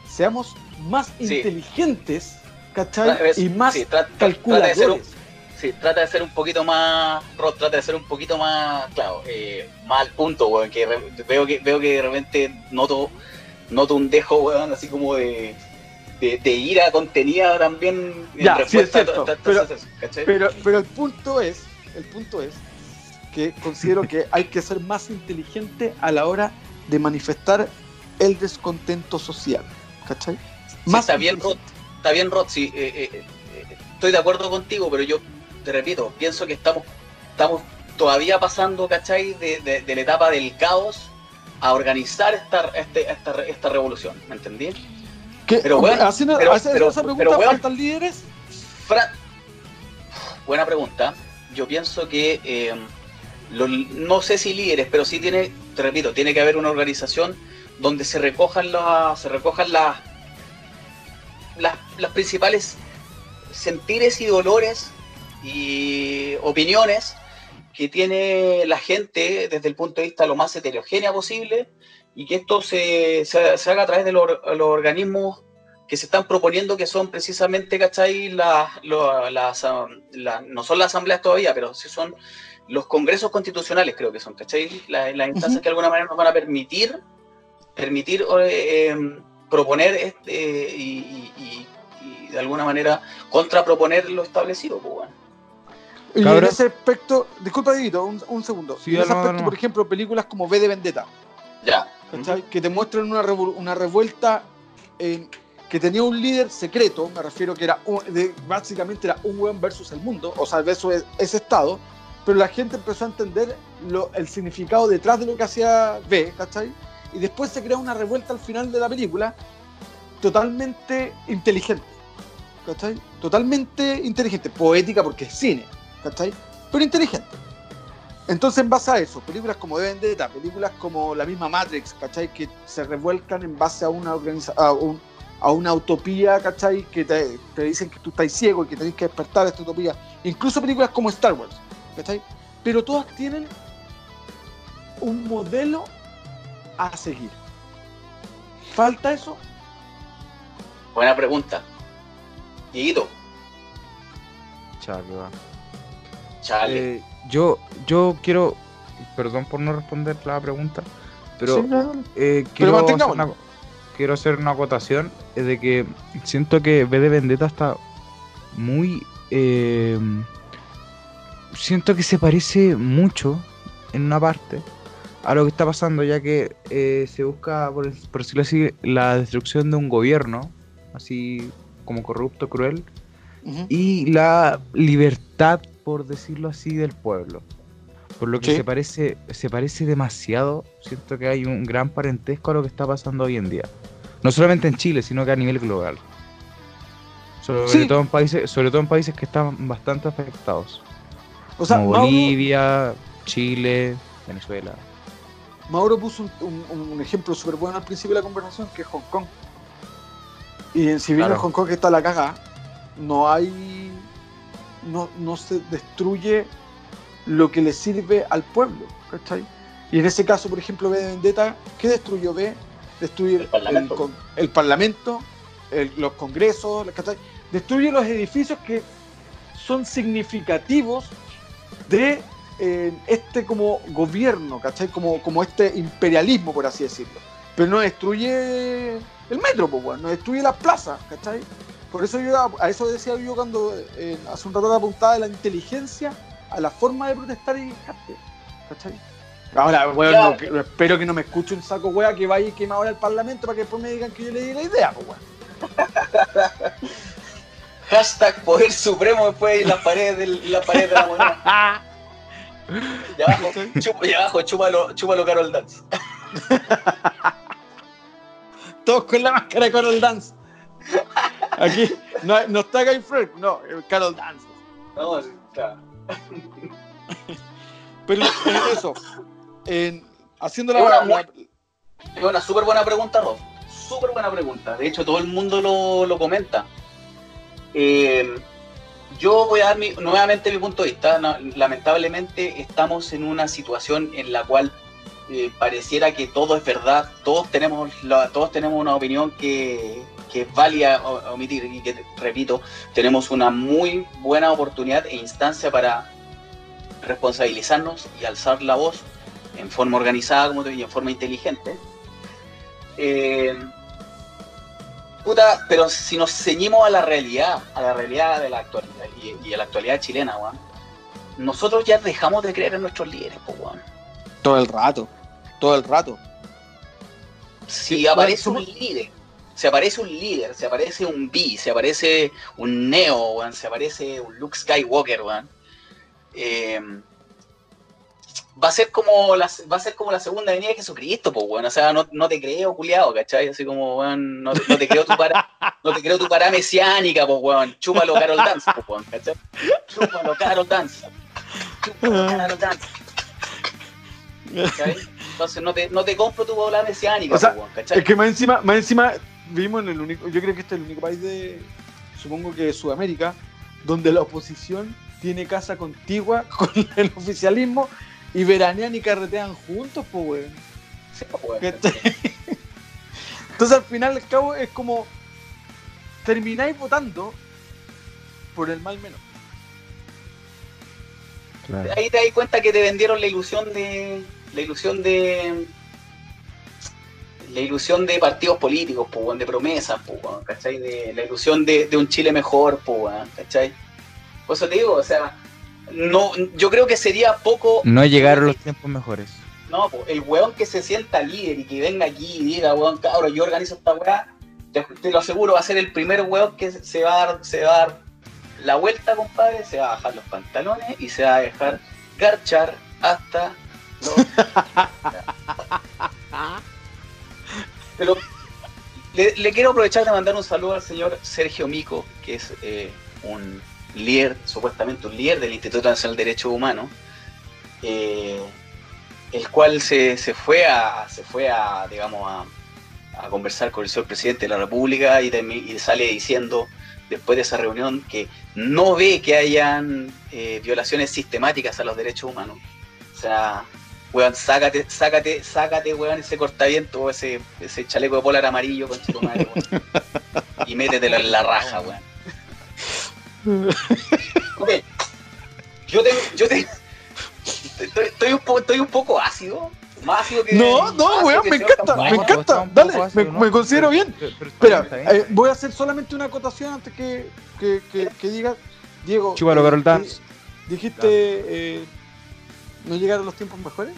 seamos más Sí. inteligentes, ¿cachai? Y más sí, calculadores. Sí, trata de ser un poquito más, Rod, trata de ser un poquito más, claro, eh, más al punto, weón, que veo que veo que de repente noto, noto un dejo, weón, así como de, de, de ira contenida también en Ya, sí, respuesta es cierto, a to- a- a- pero-. Pero, pero el punto es, el punto es que considero que hay que ser más inteligente a la hora de manifestar el descontento social, ¿cachai? Sí, está bien, Rod, está bien, Rod, sí, eh, eh, eh, estoy de acuerdo contigo, pero yo te repito, pienso que estamos, estamos todavía pasando, ¿cachai? De, de- de la etapa del caos a organizar esta, este- esta, esta revolución, ¿me entendí? ¿Qué? Pero, haciendo, pero- esa pregunta, pero. ¿faltan líderes? Fra- Buena pregunta. Yo pienso que eh, lo- no sé si líderes, pero sí tiene, te repito, tiene que haber una organización donde se recojan las, se recojan las, las, las principales sentires y dolores y opiniones que tiene la gente desde el punto de vista lo más heterogénea posible y que esto se, se- se haga a través de los, los organismos que se están proponiendo que son precisamente, ¿cachai? Las, las, la- no son las asambleas todavía, pero sí son los congresos constitucionales, creo que son, ¿cachai? La- Las instancias que de alguna manera nos van a permitir, permitir eh, eh, proponer este, y, y- y- y de alguna manera contraproponer lo establecido, pues, bueno. Y en Cabros. ese aspecto, disculpa, un, un segundo. Sí, en ese aspecto, por ejemplo, películas como V de Vendetta, Ya. ¿cachai? Que te muestran una, revu- una revuelta en- que tenía un líder secreto, me refiero que era un- de- básicamente era un weón versus el mundo, o sea, versus ese estado, pero la gente empezó a entender lo- el significado detrás de lo que hacía B, ¿cachai? Y después se crea una revuelta al final de la película totalmente inteligente, ¿cachai? Totalmente inteligente, poética porque es cine, ¿cachai? Pero inteligente. Entonces, en base a eso, películas como The Vendetta, películas como la misma Matrix, ¿cachai? Que se revuelcan en base a una, organiza a, un- a una utopía, ¿cachai? Que te, te dicen que tú estás ciego y que tenés que despertar esta utopía. Incluso películas como Star Wars, ¿cachai? Pero todas tienen un modelo a seguir. ¿Falta eso? Buena pregunta. Dieguito, va. Chale. Eh, yo, yo quiero, perdón por no responder la pregunta, pero Sí, eh, quiero, hacer una, quiero hacer una acotación es de que siento que V de Vendetta está muy... eh, siento que se parece mucho en una parte a lo que está pasando, ya que eh, se busca, por, por decirlo así, la destrucción de un gobierno, así como corrupto, cruel, y la libertad, por decirlo así, del pueblo. Por lo que Sí. se parece, se parece demasiado. Siento que hay un gran parentesco a lo que está pasando hoy en día. No solamente en Chile, sino que a nivel global. Sobre Sí. todo en países, sobre todo en países que están bastante afectados. O sea, como Mauro, Bolivia, Chile, Venezuela. Mauro puso un, un- un ejemplo súper bueno al principio de la conversación, que es Hong Kong. Y en- si bien Claro. en Hong Kong está la cagada, no hay. No, no se destruye lo que le sirve al pueblo, ¿cachai? Y en ese caso, por ejemplo, B de Vendetta, ¿qué destruyó B? Destruir El Parlamento. con- el Parlamento, el- los congresos, ¿cachai? Destruye los edificios que son significativos de eh, este como gobierno, ¿cachai? Como, como este imperialismo, por así decirlo. Pero no destruye el metro, pues, weón, no destruye las plazas, ¿cachai? Por eso yo, a eso decía yo cuando eh, hace un rato la apuntaba de la inteligencia a la forma de protestar y quejarte, ¿cachai? Ahora, weón, Ya. no, que- espero que no me escuche un saco weá que vaya y queme ahora el parlamento para que después me digan que yo le di la idea, pues, weón. Hashtag Poder Supremo después en las paredes, del, la pared de la moneda. Y abajo, chupa, y abajo chúpalo, chúpalo Carol Dance. Todos con la máscara de Carol Dance. Aquí no, no está Guy Fawkes, no, Carol Dance. No. Pero en eso, en- haciendo Es una la, la- una súper buena pregunta, Rob. Súper buena pregunta. De hecho, todo el mundo lo, lo comenta. Eh, yo voy a dar mi- nuevamente mi punto de vista. No, lamentablemente estamos en una situación en la cual eh, pareciera que todo es verdad. Todos tenemos, la- todos tenemos una opinión que, que es válida omitir y que, repito, tenemos una muy buena oportunidad e instancia para responsabilizarnos y alzar la voz en forma organizada como te, y en forma inteligente. Eh, puta, pero si nos ceñimos a la realidad, a la realidad de la actualidad y, y a la actualidad chilena, weón, nosotros ya dejamos de creer en nuestros líderes, pues, weón. Todo el rato. Todo el rato. Si Sí, aparece un líder, si aparece un líder, si aparece un B, si aparece un Neo, weón, si aparece un Luke Skywalker, weón, eh, va a ser como la, va a ser como la segunda venida de Jesucristo, pues, weón. O sea, no, no te creo, culiado, ¿cachai? Así como, weón, no, te- no te creo tu para, no te creo tu para mesiánica, pues, weón. Chúpalo Carol Dance, pues, weón, ¿cachai? Chúpalo Carol Dance. Chúpalo Carol Dance. ¿Cachai? Entonces no te, no te compro tu bola mesiánica, O sea, pues, weón, ¿cachai? Es que más encima, más encima vivimos en el único, yo creo que este es el único país de, supongo que de Sudamérica, donde la oposición tiene casa contigua con el oficialismo y veranean y carretean juntos, pues, weón. Sí, pues. Entonces al final al cabo es como termináis votando por el mal menor. Claro. ahí te das cuenta que te vendieron la ilusión de la ilusión de la ilusión de partidos políticos, po, weón, de promesas, po, ¿cachai? De, la ilusión de, de un Chile mejor, po, ¿cachai? Por eso te digo, o sea, no, yo creo que sería poco, No llegaron los tiempos mejores. no, po, el weón que se sienta líder y que venga aquí y diga, weón, cabrón, yo organizo esta weá, te, te lo aseguro, va a ser el primer weón que se va a dar, se va a dar la vuelta, compadre, se va a bajar los pantalones y se va a dejar garchar hasta los... Pero le, quiero aprovechar de mandar un saludo al señor Sergio Mico, que es eh, un líder, supuestamente un líder del Instituto Nacional de Derechos Humanos, eh, el cual se, se fue a, se fue a, digamos, a, conversar con el señor presidente de la República y sale diciendo después de esa reunión que no ve que hayan eh, violaciones sistemáticas a los derechos humanos. O sea, weón, sácate, sácate, sácate, weón, ese cortaviento, ese, ese chaleco de polar amarillo con madre, weón. Y métetelo en la raja, weón. Ok. Yo te, yo te, estoy, estoy un poco, estoy un poco ácido. Más ácido que. No, no, weón, me encanta, me encanta. Dale, me- ¿no? me considero Pero- bien. pero- pero está Espera, bien, está bien. eh, voy a hacer solamente una acotación antes que, que, que, que digas. Diego. Chúpalo, eh, Carol Dance. Dijiste. eh, ¿No llegaron los tiempos mejores?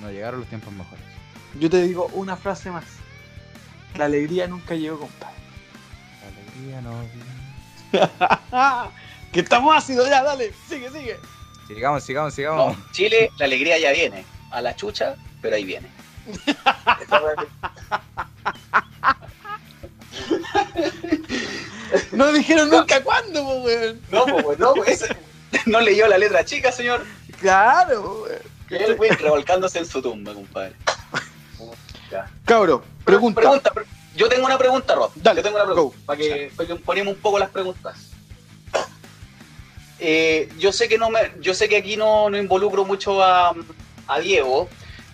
No llegaron los tiempos mejores. Yo te digo una frase más. La alegría nunca llegó, compadre. La alegría no que estamos ácidos ya, dale, sigue, sigue. Sigamos, sigamos, sigamos. No, Chile, la alegría ya viene. A la chucha, pero ahí viene. No dijeron nunca cuándo, po, weón. No, pues, no, pues, no leyó la letra chica, señor. Claro, weón. El güey revolcándose en su tumba, compadre. Cabro, pregunta. Pregunta, pre- Yo tengo una pregunta, Rob. Dale, Yo tengo una pregunta. Para que, para que ponemos un poco las preguntas. Eh, yo sé que no me, yo sé que aquí no, no involucro mucho a, a Diego,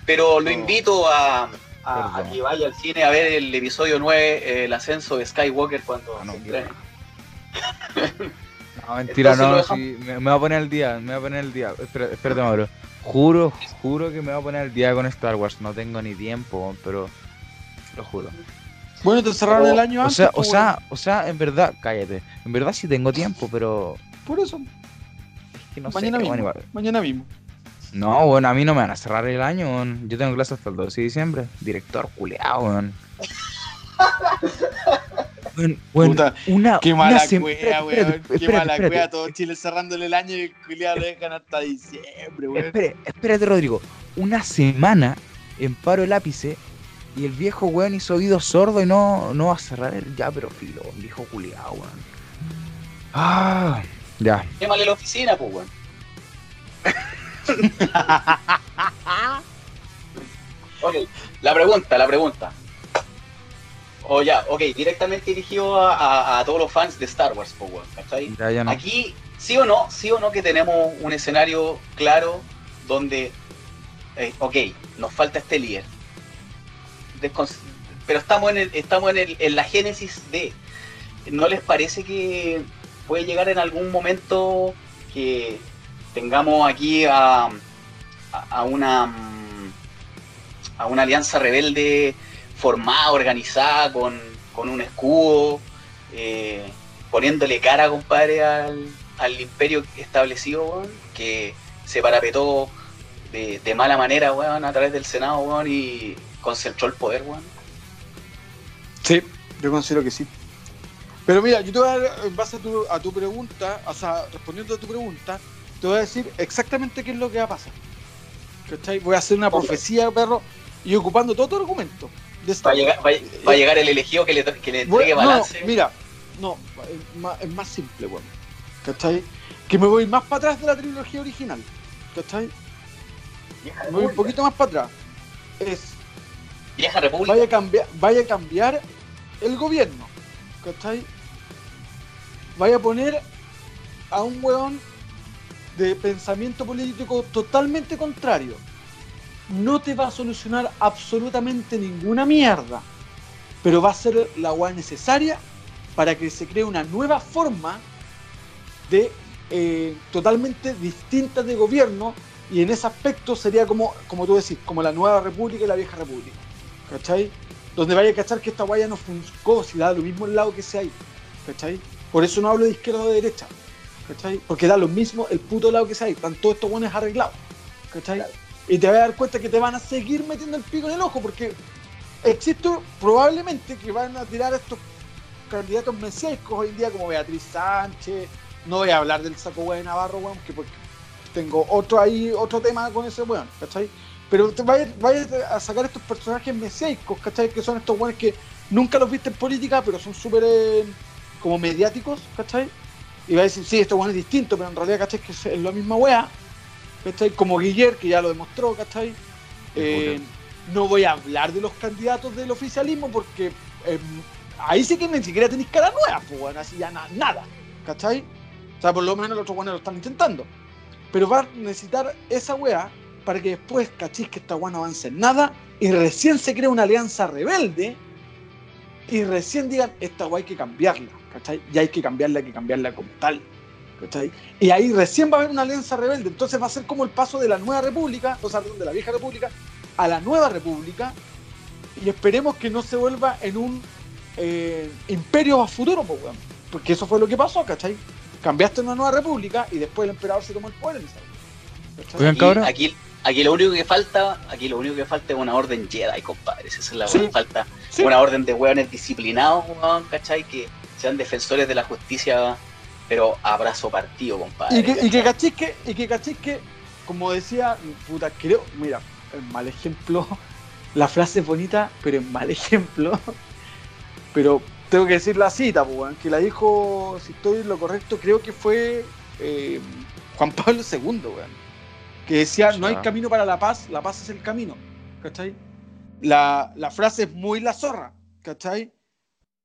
pero lo invito a, a- a Perdón. que vaya al cine a ver el episodio 9, eh, el ascenso de Skywalker cuando Ah, no, se. No, mentira, Entonces no, sí, me, me va a poner el día, me va a poner el día. Espera, espérate, Mauro. Juro, juro que me va a poner el día con Star Wars. No tengo ni tiempo, pero lo juro. Bueno, te cerraron Pero, el año O antes. sea, o sea, o sea, en verdad, cállate. En verdad sí tengo tiempo, pero. Por eso, es que no mañana sé, mismo. bueno. Mañana mismo. No, bueno, a mí no me van a cerrar el año, weón. Yo tengo clase hasta el 12 de diciembre. Director culeado, weón. Puta, una, Qué una mala sem- cueva, espérate, weón. espérate, Qué espérate, mala espérate. cueva. Todo Chile cerrándole el año y el culiado lo dejan hasta diciembre, weón. Espere, espérate, Rodrigo. Una semana en paro el ápice y el viejo weón hizo oídos sordos y no, no va a cerrar el ya, pero filo, viejo culiado, weón. Ah, ya. Llámale a la oficina, pues, weón. ok, la pregunta, la pregunta. O ya, ok, directamente dirigido a, a- a todos los fans de Star Wars, ¿cachai? Ya, ya no. Aquí, sí o no, sí o no que tenemos un escenario claro donde, eh, ok, nos falta este líder. Descon- pero estamos en el, estamos en, el, en la génesis de, ¿no les parece que puede llegar en algún momento que tengamos aquí a, a, a una a una alianza rebelde formada, organizada, con, con un escudo, eh, poniéndole cara, compadre, al, al imperio establecido, weón, que se parapetó de, de mala manera, weón, a través del Senado, weón, y concentró el poder, weón. Sí, yo considero que sí. Pero mira, yo te voy a dar, en base a tu, a tu pregunta, o sea, respondiendo a tu pregunta, te voy a decir exactamente qué es lo que va a pasar. ¿Cachai? Voy a hacer una profecía, perro, y ocupando todo tu argumento. De Va a llegar, va, a- va a llegar el elegido que le, que le entregue Bueno, no, balance. mira, no, es más, es más simple, weón. ¿Cachai? Que me voy más para atrás de la trilogía original. ¿Cachai? vieja, Me voy un poquito más para atrás. Es vieja República. vaya a cambiar, vaya a cambiar el gobierno, ¿cachai? Vaya a poner a un weón de pensamiento político totalmente contrario. No te va a solucionar absolutamente ninguna mierda, pero va a ser la weá necesaria para que se cree una nueva forma de eh, totalmente distinta de gobierno y en ese aspecto sería como, como tú decís, como la nueva república y la vieja república. ¿cachai? Donde vaya a cachar que esta guaya no funciona, si da lo mismo el lado que sea ahí, ¿cachai? Por eso no hablo de izquierda o de derecha, ¿cachai? Porque da lo mismo el puto lado que sea ahí, están todos estos buenos arreglados, ¿cachai? Y te vas a dar cuenta que te van a seguir metiendo el pico en el ojo, porque existe probablemente que van a tirar a estos candidatos mesiánicos hoy en día como Beatriz Sánchez, no voy a hablar del saco weón de Navarro, weón, que porque tengo otro ahí, otro tema con ese weón, ¿cachai? Pero te vayas vaya a sacar estos personajes mesiánicos, ¿cachai? Que son estos weones que nunca los viste en política, pero son súper eh, como mediáticos, ¿cachai? Y va a decir, sí, este weón es distinto, pero en realidad, ¿cachai? Que es la misma wea, ¿cachai? Como Guiller, que ya lo demostró, ¿cachai? Eh, no voy a hablar de los candidatos del oficialismo porque eh, ahí sí que ni siquiera tenéis cara nueva, pues bueno, así ya na- nada, ¿cachai? O sea, por lo menos los otros buenos lo están intentando. Pero va a necesitar esa weá para que después cachis que esta weá no avance en nada y recién se crea una alianza rebelde y recién digan, esta weá hay que cambiarla, ¿cachai? Y hay que cambiarla, hay que cambiarla como tal, ¿cachai? Y ahí recién va a haber una alianza rebelde. Entonces va a ser como el paso de la nueva república, o sea, perdón, de la vieja república a la nueva república y esperemos que no se vuelva en un eh, imperio a futuro, pues, weón. porque eso fue lo que pasó, ¿cachai? Cambiaste una nueva república y después el emperador se tomó el poder ¿cachai? Aquí, aquí, aquí lo único que falta, aquí lo único que falta es una orden Jedi, compadre. Esa es la Sí. Falta Sí. una orden de weones disciplinados, weón, ¿cachai? Que sean defensores de la justicia, pero a brazo partido, compadre. Y que, y que cachis que, y que cachis que, como decía, puta, creo, mira, el mal ejemplo, la frase es bonita, pero es mal ejemplo. Pero tengo que decir la cita, pues, weón, que la dijo, si estoy en lo correcto, creo que fue eh, Juan Pablo II, weón, que decía, no hay camino para la paz, la paz es el camino, ¿cachai? La, la frase es muy la zorra, ¿cachai?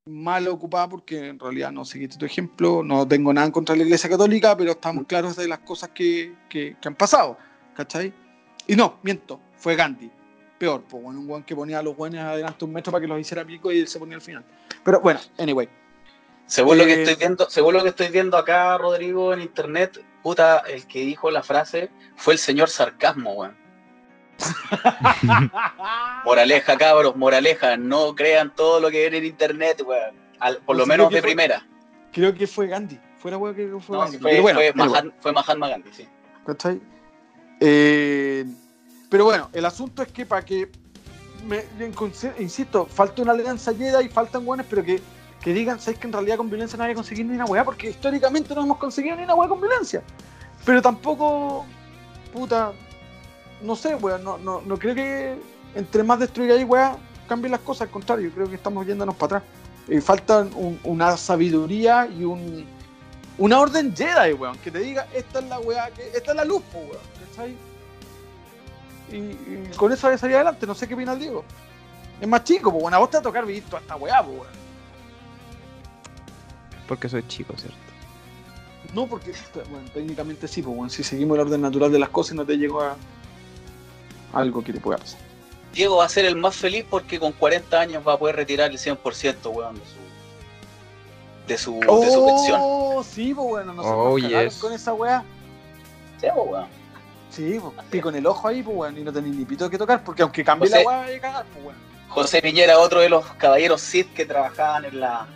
Mal ocupada porque en realidad no seguiste tu ejemplo, no tengo nada en contra de la Iglesia Católica, pero estamos claros de las cosas que, que- que han pasado, ¿cachai? Y no, miento, fue Gandhi. Peor, pues bueno, un guan que ponía a los guanes adelante un metro para que los hiciera pico y él se ponía al final. Pero bueno, anyway. Según lo Eh, que estoy viendo, según lo que estoy viendo acá, Rodrigo, en internet, puta, el que dijo la frase fue el señor sarcasmo, weón. Moraleja, cabros, moraleja, no crean todo lo que ven en internet, weón. Al- por lo menos de fue- primera. Creo que fue Gandhi. Fuera weón que fue No, Gandhi. fue, Pero bueno, fue. Mahatma, fue Mahatma Gandhi, sí. ¿Cachai? Eh, pero bueno, el asunto es que para que, me, insisto, falta una alianza Jedi y faltan buenos, pero que, que digan, ¿sabes que en realidad con violencia no hay que conseguir ni una weá? Porque históricamente no hemos conseguido ni una weá con violencia. Pero tampoco, puta, no sé, weá, no, no, no creo que entre más destruir ahí, weá, cambien las cosas, al contrario, creo que estamos yéndonos para atrás. Y falta un- una sabiduría y un, una orden Jedi, weón, que te diga, esta es la weá, que, esta es la luz, weón, ¿cachai? y, y con eso voy a salir adelante. No sé qué opina el Diego. Es más chico, pues bueno, a vos te va a tocar vivir toda esta weá, pues weón. Porque soy chico, ¿cierto? No, porque, bueno, técnicamente sí, pues bueno, si seguimos el orden natural de las cosas no te llegó a algo que te pueda pasar. Diego va a ser el más feliz porque con 40 años va a poder retirar el 100% weón, de su, de su, de su pensión. Oh, sí, pues bueno, nosotros Oh, cagaron yes. con esa weá. Sí, pues, weón. Sí, pues, pico en el ojo ahí, pues bueno, y no tenés ni pito que tocar, porque aunque cambie José- la weá, hay que cagar, pues bueno. José Piñera, otro de los caballeros Sith que trabajaban en la.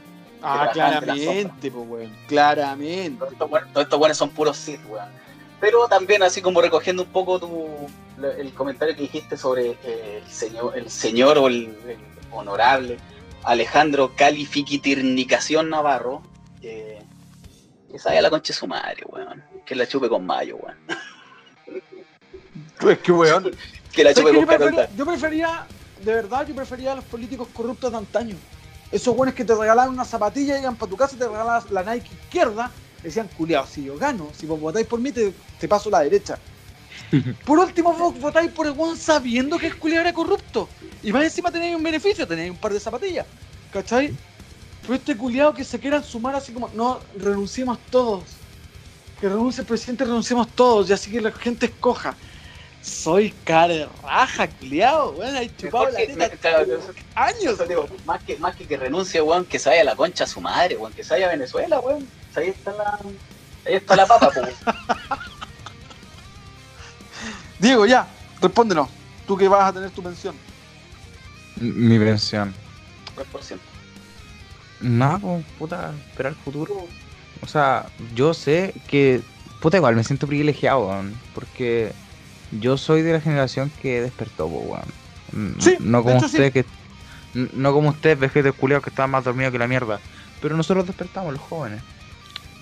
Ah, claramente, pues weón. Claramente. Todos estos buenos son puros Sith, weón. Pero también, así como recogiendo un poco tu, el comentario que dijiste sobre eh, el, señor, el señor o el, el honorable Alejandro Califiquitirnicación Navarro, que, que sabe a la concha de su madre, weón. Que la chupe con mayo, weón. Es que weón. Que la ¿Sabes chupe con yo, prefería, carota. yo prefería, de verdad, yo prefería a los políticos corruptos de antaño. Esos buenos que te regalaban una zapatilla, llegan para tu casa y te regalaban la Nike izquierda, decían, culiao, si yo gano, si vos votáis por mí, te, te paso la derecha. Por último, vos votáis por el weón sabiendo que el culiao era corrupto. Y más encima tenéis un beneficio, tenéis un par de zapatillas. ¿Cachai? Pero este culiao que se quieran sumar así como, no, renunciemos todos. Que renuncie el presidente, renunciemos todos, y así que la gente escoja. Soy cara de raja, culiao, weón, hay chupado la teta me- claro, años. Eso digo, más que, más que que renuncie, weón, que se vaya a la concha a su madre, weón, que se vaya a Venezuela, weón. Ahí está la, ahí está la papa, pues. Diego, ya, respóndenos. Tú que vas a tener tu pensión. Mi pensión. 3%. Nada, pues, puta, esperar el futuro. O sea, yo sé que, puta, igual me siento privilegiado, weón, porque yo soy de la generación que despertó, pues, weón. Mm, Sí, no como hecho, usted, que. n- No como usted, vejetes culiados que estaban más dormidos que la mierda. Pero nosotros despertamos, los jóvenes,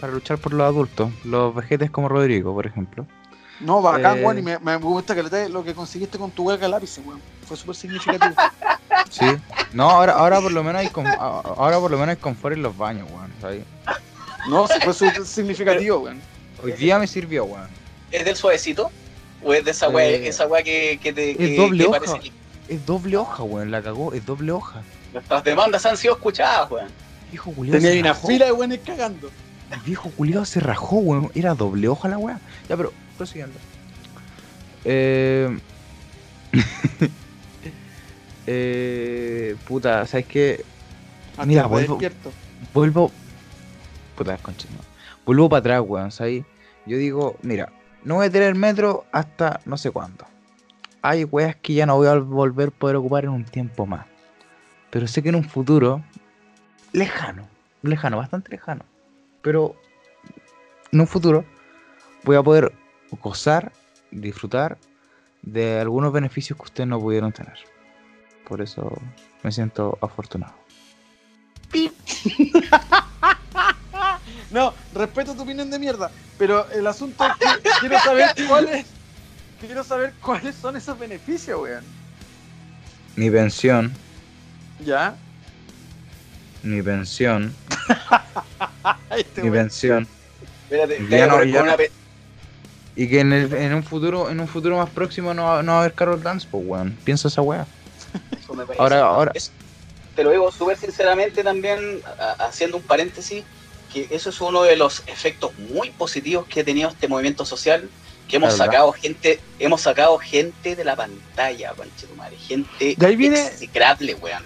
para luchar por los adultos. Los vejetes como Rodrigo, por ejemplo. No, bacán, Eh. weón, y me, me gusta que te- lo que conseguiste con tu huelga de lápiz, weón. Fue súper significativo. Sí. No, ahora, ahora por lo menos hay con- ahora por lo menos hay confort en los baños, weón. ¿sabes? no, sí, fue súper significativo, weón. Hoy día me sirvió, weón. ¿Es del suavecito? ¿O es de esa weá, Eh, esa weá que, que te que, doble que hoja. parece Es doble hoja, weón. La cagó, es doble hoja. nuestras demandas han sido escuchadas, weón? Viejo culiado. Tenía ahí una fila de weones cagando. El viejo culiado se rajó, weón. Era doble hoja la weá. Ya, pero, prosiguiendo. Eh... eh... Puta, ¿sabes qué? Hasta Mira, vuelvo- despierto. Vuelvo. Puta, concha, no. Vuelvo para atrás, weón, ¿sabes? Yo digo, mira, no voy a tener metro hasta no sé cuándo. Hay weas que ya no voy a volver a poder ocupar en un tiempo más. Pero sé que en un futuro lejano, lejano, bastante lejano. Pero en un futuro voy a poder gozar, disfrutar de algunos beneficios que ustedes no pudieron tener. Por eso me siento afortunado. No, respeto tu opinión de mierda, pero el asunto es que quiero saber cuáles quiero saber cuáles son esos beneficios, weón. Mi pensión, ¿Ya? mi pensión, Este mi weón. pensión. Espérate, Ya te voy a no, ya con no. Y que en, el- en un futuro, en un futuro más próximo no, va- no va a haber Carol Dance, pues weón. Piensa esa weá. eso me parece. Ahora, ahora. Te lo digo súper sinceramente también, haciendo un paréntesis, que eso es uno de los efectos muy positivos que ha tenido este movimiento social, que hemos ¿Verdad? sacado gente, hemos sacado gente de la pantalla, conchetumare, gente De ahí viene- weón.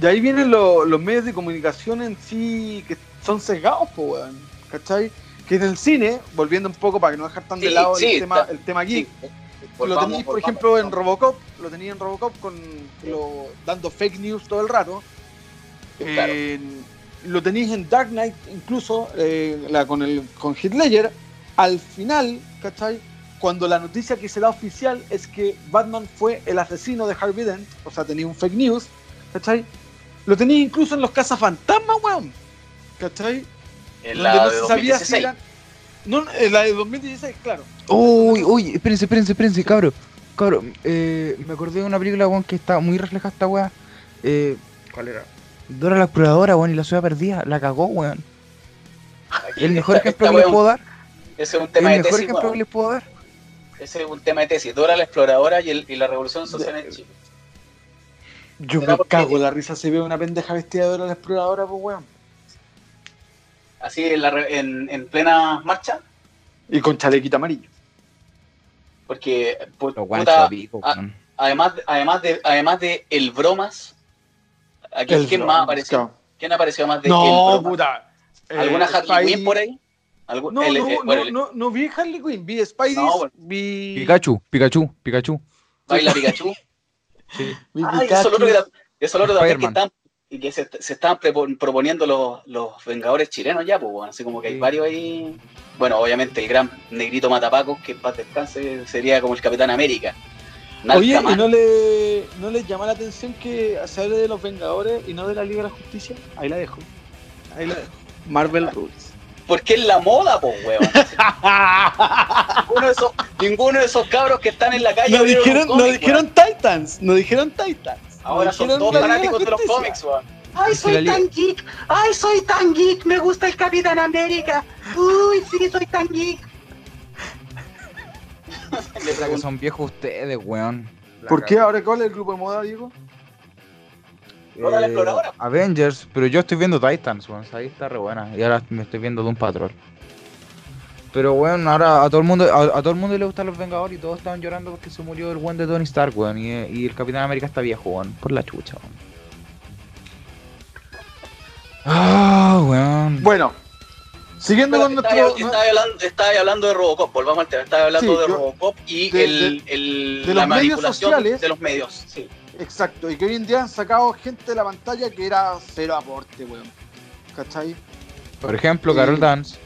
De ahí vienen lo- los medios de comunicación en sí que son sesgados, pues, weón. ¿Cachai? Que en el cine, volviendo un poco para que no dejar tan de lado sí, el, tema, el tema geek, Sí, lo tenéis, por ejemplo, en. Robocop, lo tenía en Robocop con lo, dando fake news todo el rato. Claro. Lo tenéis en Dark Knight, incluso eh, la, con, el, con Ledger. Al final, ¿cachai? Cuando la noticia que se da oficial es que Batman fue el asesino de Harvey Dent, o sea, tenía un fake news, ¿cachai? Lo tenéis incluso en los cazafantasmas, weón. ¿Cachai? En la no de se sabía si 2016. eran- No, en la de 2016, claro. Uy, uy, espérense, espérense, espérense, cabro. Cabro, eh, me acordé de una película, weón, que está muy reflejada esta weá. Eh, ¿Cuál era? Dora la exploradora, weón, y la ciudad perdida. La cagó, weón. Aquí El mejor esta- ejemplo esta que les puedo dar. Ese es un El tema de mejor tesis, ejemplo weón. que les puedo dar. Ese es un tema de tesis. Dora la exploradora y, el, y la revolución social en Chile. Yo ¿Será me cago la risa si veo una pendeja vestida de Dora la exploradora, pues weón. Así en, la re- en, en plena marcha. Y con chalequito amarillo. Porque, guanchos puta, a pico, a- además, además, de, además de El Bromas, aquí, El ¿quién más Bromas, apareció? claro. ¿Quién apareció más de No, El Bromas? puta. Eh, ¿Alguna Harley Spy- Quinn por ahí? ¿Algún- No, el- no, eh, no, bueno, el- no, no vi Harley Quinn, vi Spidey, No, bueno. vi... Pikachu, Pikachu, Pikachu. Baila Pikachu. vi Ah, y Pikachu. eso es lo otro que, eso es lo otro que Spider-Man. Y que se, se estaban prepo- proponiendo los, los Vengadores chilenos ya, pues bueno, así como que hay varios ahí. Bueno, obviamente el gran negrito Matapacos, que en paz descanse, sería como el Capitán América. Oye. ¿y no le, no les llama la atención que se hable de los Vengadores y no de la Liga de la Justicia? Ahí la dejo. Ahí la dejo. Marvel Rules. Porque es la moda, pues, weón. ninguno, de esos, ninguno de esos cabros que están en la calle No dijeron, no dijeron Titans, no dijeron Titans. Ahora son todos fanáticos de los cómics, weón. Ay, soy tan geek. Ay, soy tan geek. Me gusta el Capitán América. Uy, sí, soy tan geek. Le Que son viejos ustedes, weón. ¿Por qué ahora cuál es el grupo de moda, Diego? Dora la exploradora. Eh, Avengers, pero yo estoy viendo Titans, weón. Ahí está re buena. Y ahora me estoy viendo Doom Patrol. Pero weón, ahora a todo el mundo, a, a todo el mundo le gustan los Vengadores y todos estaban llorando porque se murió el weón de Tony Stark, weón. Y, y el Capitán América está viejo, weón. Por la chucha, weón. Ah, weón. Bueno, siguiendo con nuestro... estaba hablando, estaba hablando de Robocop, volvamos al tema. Estaba hablando Sí, de yo- Robocop y de- el, el- de la los medios manipulación sociales. de los medios. Sí. Exacto, y que hoy en día han sacado gente de la pantalla que era cero aporte, weón. ¿Cachai? Por ejemplo. Carol Dance.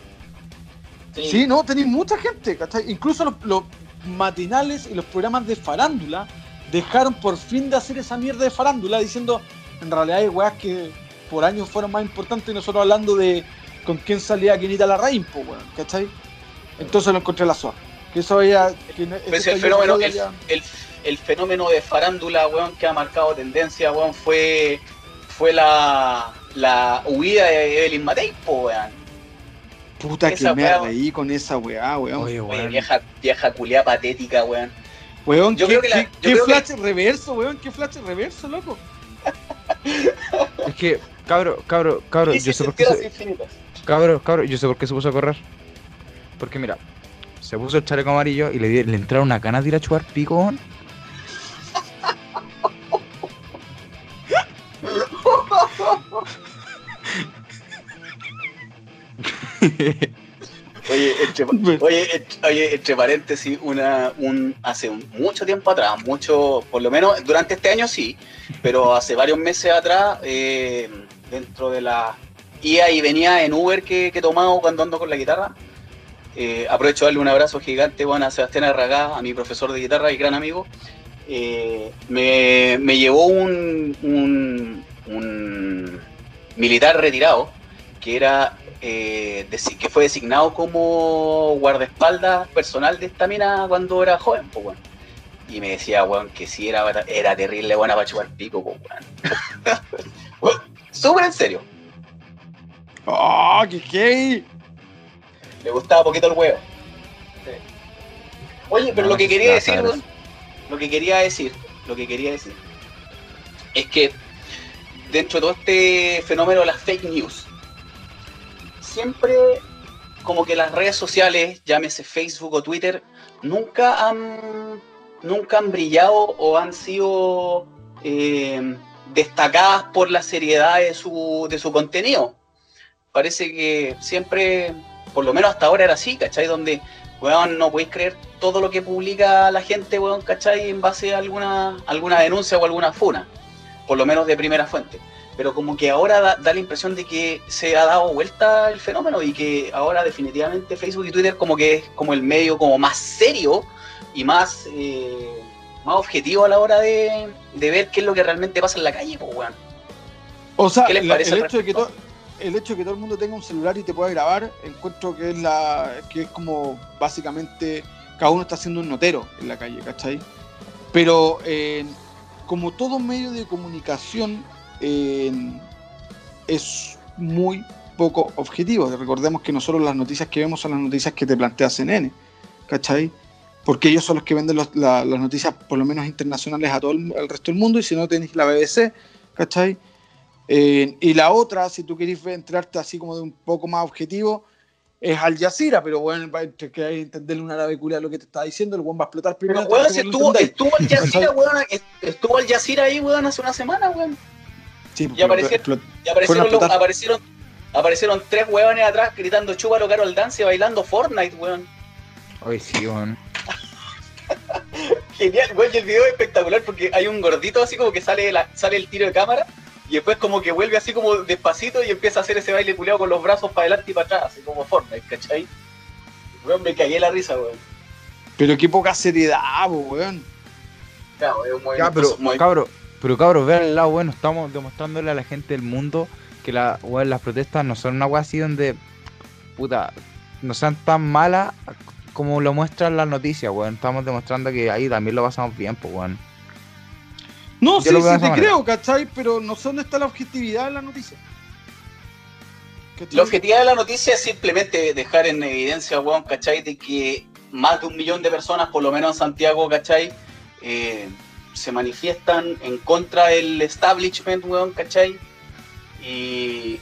Sí, no, tenéis mucha gente, ¿cachai? Incluso los, los matinales y los programas de farándula dejaron por fin de hacer esa mierda de farándula diciendo, en realidad hay weas que por años fueron más importantes y nosotros hablando de con quién salía Quinita la Rain, po, weón, ¿cachai? Entonces lo encontré la suave. Que eso ya... Que Pues el fenómeno, el- el fenómeno de farándula, weón, que ha marcado tendencia, weón, fue, fue la, la huida de Evelyn Matei, po, weón. Puta que me wea- reí con esa weá, weón. Oye, Oye, weón. vieja, vieja culia patética, weón. Weón, Yo ¿qué, creo que la- qué- yo qué creo que- flash reverso, weón? ¿Qué flash reverso, loco? Es que, cabro, cabro, cabro, yo sé por qué se, cabro, cabro, yo sé por qué se puso a correr. Porque mira, se puso el chaleco amarillo y le, di- le entraron una cana de ir a chupar pico, Oye, entre, oye, entre- oye, entre paréntesis, una, un, hace mucho tiempo atrás, mucho, por lo menos durante este año sí, pero hace varios meses atrás, eh, dentro de la ida y venía en Uber que, que he tomado cuando ando con la guitarra, eh, aprovecho de darle un abrazo gigante bueno, a Sebastián Arragá, a mi profesor de guitarra y gran amigo. Eh, me, me llevó un, un, un militar retirado que era eh, que fue designado como guardaespaldas personal de esta mina cuando era joven, pues. Y me decía, weón, que sí era, era terrible buena para chupar pico, pues, weón. Súper en serio. ¡Oh, qué gay! Le gustaba poquito el huevo. Sí. Oye, pero No, lo que quería decir, weón, lo que quería decir, lo que quería decir, es que dentro de todo este fenómeno de las fake news, siempre como que las redes sociales, llámese Facebook o Twitter, nunca han, nunca han brillado o han sido eh, destacadas por la seriedad de su, de su contenido. Parece que siempre, por lo menos hasta ahora era así, ¿cachai? Donde, weón, no podéis creer todo lo que publica la gente, weón, ¿cachai? En base a alguna, alguna denuncia o alguna funa, por lo menos de primera fuente pero como que ahora da, da la impresión de que se ha dado vuelta el fenómeno y que ahora definitivamente Facebook y Twitter como que es como el medio como más serio y más, eh, más objetivo a la hora de, de ver qué es lo que realmente pasa en la calle, pues, weón. O sea, ¿Qué les la- parece el, hecho de que to- el hecho de que todo el mundo tenga un celular y te pueda grabar, encuentro que es la que es como básicamente cada uno está haciendo un notero en la calle, ¿cachai? Pero eh, como todo medio de comunicación eh, es muy poco objetivo. Recordemos que nosotros las noticias que vemos son las noticias que te plantea CNN, ¿cachai? porque ellos son los que venden los- la- las noticias, por lo menos internacionales, a todo el, al resto del mundo, y si no tenéis la BBC, ¿cachai? Eh, y la otra, si tú querés entrarte así como de un poco más objetivo, es Al Jazeera, pero bueno, para que entenderle un árabe culia lo que te está diciendo, el buen va a explotar primero. Pero, weón, estuvo, al Jazeera, weón, estuvo al Jazeera ahí, weón, hace una semana, weón. Sí, y aparecieron, Fueron a los- aparecieron, aparecieron tres weones atrás gritando chúbalo caro al dance y bailando Fortnite, weón. Hoy sí, weón. Genial, weón, y el video es espectacular porque hay un gordito así como que sale, la- sale el tiro de cámara y después como que vuelve así como despacito y empieza a hacer ese baile culeado con los brazos para adelante y para atrás, así como Fortnite, ¿cachai? Weón, me cagué la risa, weón. Pero qué poca seriedad, weón. Claro, es un Ya, movimiento pero muy- cabro, pero cabro, vean el lado bueno, estamos demostrándole a la gente del mundo que la, las protestas no son una weá así donde, puta, no sean tan malas como lo muestran las noticias, weón. Estamos demostrando que ahí también lo pasamos bien, pues, weón. No, Yo sí, de sí te manera. creo, ¿cachai? Pero no sé dónde está la objetividad en la noticia. La objetividad de la noticia es simplemente dejar en evidencia, weón, ¿cachai? De que más de un millón de personas, por lo menos en Santiago, ¿cachai? Eh, se manifiestan en contra del establishment, weón, ¿cachai? Y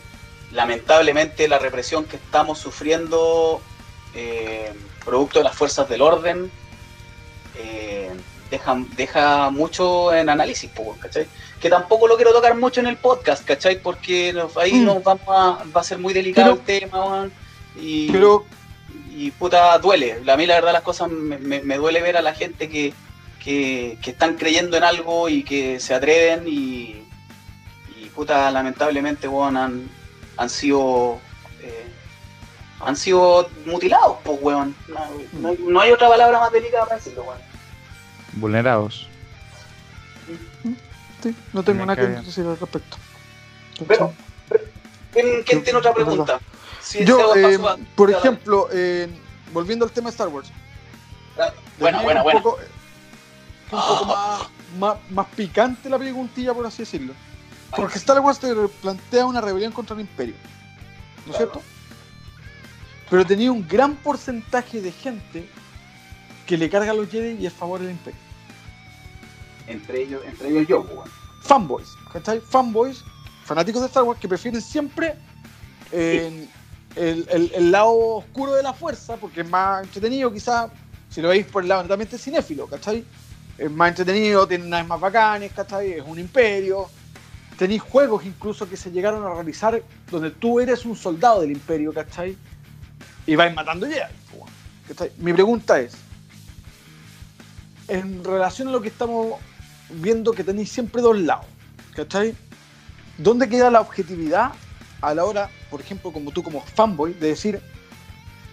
lamentablemente la represión que estamos sufriendo, eh, producto de las fuerzas del orden, eh, deja, deja mucho en análisis, weón, ¿cachai? que tampoco lo quiero tocar mucho en el podcast, ¿cachai? Porque nos- ahí Mm. nos vamos a, va a ser muy delicado Pero- el tema, weón. Y, Pero, y puta, duele. A mí la verdad las cosas me, me- me duele ver a la gente que, que, que están creyendo en algo y que se atreven y, y puta, lamentablemente, weón, han, han sido... eh, han sido mutilados, pues, weón. No, no hay- no hay otra palabra más delicada para decirlo, weón. Vulnerados. sí, no tengo Me nada que decir al respecto. Pero, ¿quién, quién tiene otra pregunta? Si Yo, eh, a- por ejemplo, eh, volviendo al tema de Star Wars. Bueno, bueno, bueno. Poco, un poco más, más, más picante la preguntilla, por así decirlo. Porque Star Wars te plantea una rebelión contra el Imperio. ¿No es Claro. cierto? Pero tenía un gran porcentaje de gente que le carga a los Jedi y es a favor del Imperio. Entre ellos, entre ellos yo, pues. Fanboys, ¿cachai? Fanboys, fanáticos de Star Wars, que prefieren siempre eh, el, el- el lado oscuro de la fuerza, porque es más entretenido, quizás, si lo veis por el lado netamente cinéfilo, ¿cachai? Es más entretenido, tiene naves más bacanes, ¿cachai? Es un imperio. Tenéis juegos incluso que se llegaron a realizar donde tú eres un soldado del imperio, ¿cachai? Y vais matando Jedi, ¿cachai? Mi pregunta es, en relación a lo que estamos viendo que tenéis siempre dos lados, ¿cachai? ¿Dónde queda la objetividad a la hora, por ejemplo, como tú como fanboy, de decir,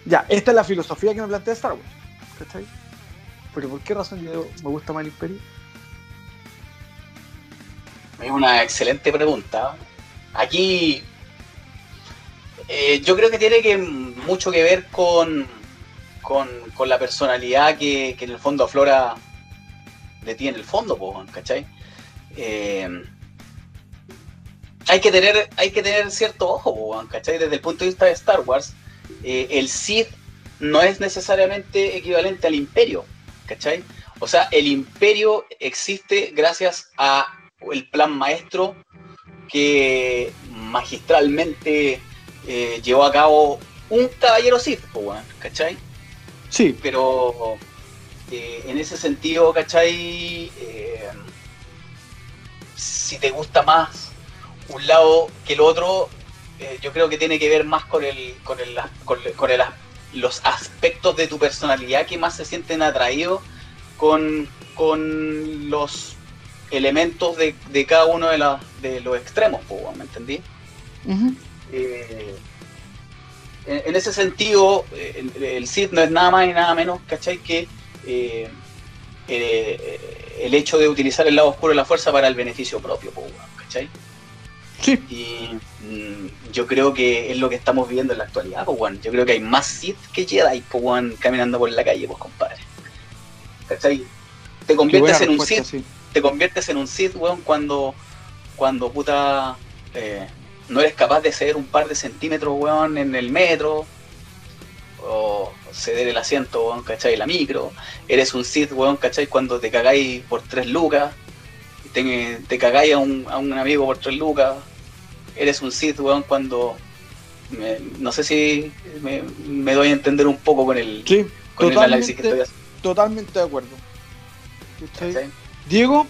ya, esta es la filosofía que me plantea Star Wars, ¿cachai? Pero ¿por qué razón yo me gusta más el Imperio? Es una excelente pregunta. Aquí eh, yo creo que tiene que mucho que ver con, con, la personalidad que, en el fondo aflora de ti en el fondo, ¿cachai? Eh, hay que tener, hay que tener cierto ojo, ¿cachai? Desde el punto de vista de Star Wars, eh, el Sith no es necesariamente equivalente al Imperio, ¿cachai? O sea, el Imperio existe gracias a el plan maestro que magistralmente eh, llevó a cabo un caballero Sith, ¿cachai? Sí, Pero eh, en ese sentido, ¿cachai? Eh, si te gusta más un lado que el otro, yo creo que tiene que ver más con el, con el, con, el- con el los aspectos de tu personalidad que más se sienten atraídos con, con los elementos de, de cada uno de, la- de los extremos, ¿me entendí? Eh, en, ese sentido, el, el Sith no es nada más y nada menos, ¿cachai? Que eh, eh, el hecho de utilizar el lado oscuro de la fuerza para el beneficio propio, ¿cachai? sí, Y mm, yo creo que es lo que estamos viviendo en la actualidad, pues, weón. Yo creo que hay más Sith que Jedi, pues, weón, caminando por la calle, pues, compadre. ¿Cachai? Te conviertes en un Sith sí. te conviertes en un Sith, weón, cuando, cuando puta, eh, no eres capaz de ceder un par de centímetros, weón, en el metro, o ceder el asiento, weón, ¿cachai? La micro. Eres un Sith, weón, ¿cachai? Cuando te cagáis por tres lucas. Te, te cagáis a un, a un amigo por tres lucas. Eres un Sith, weón, cuando... me- no sé si me, me doy a entender un poco con el, Sí, con el análisis que estoy totalmente, haciendo. totalmente de acuerdo. ¿Cachai? ¿cachai? Diego,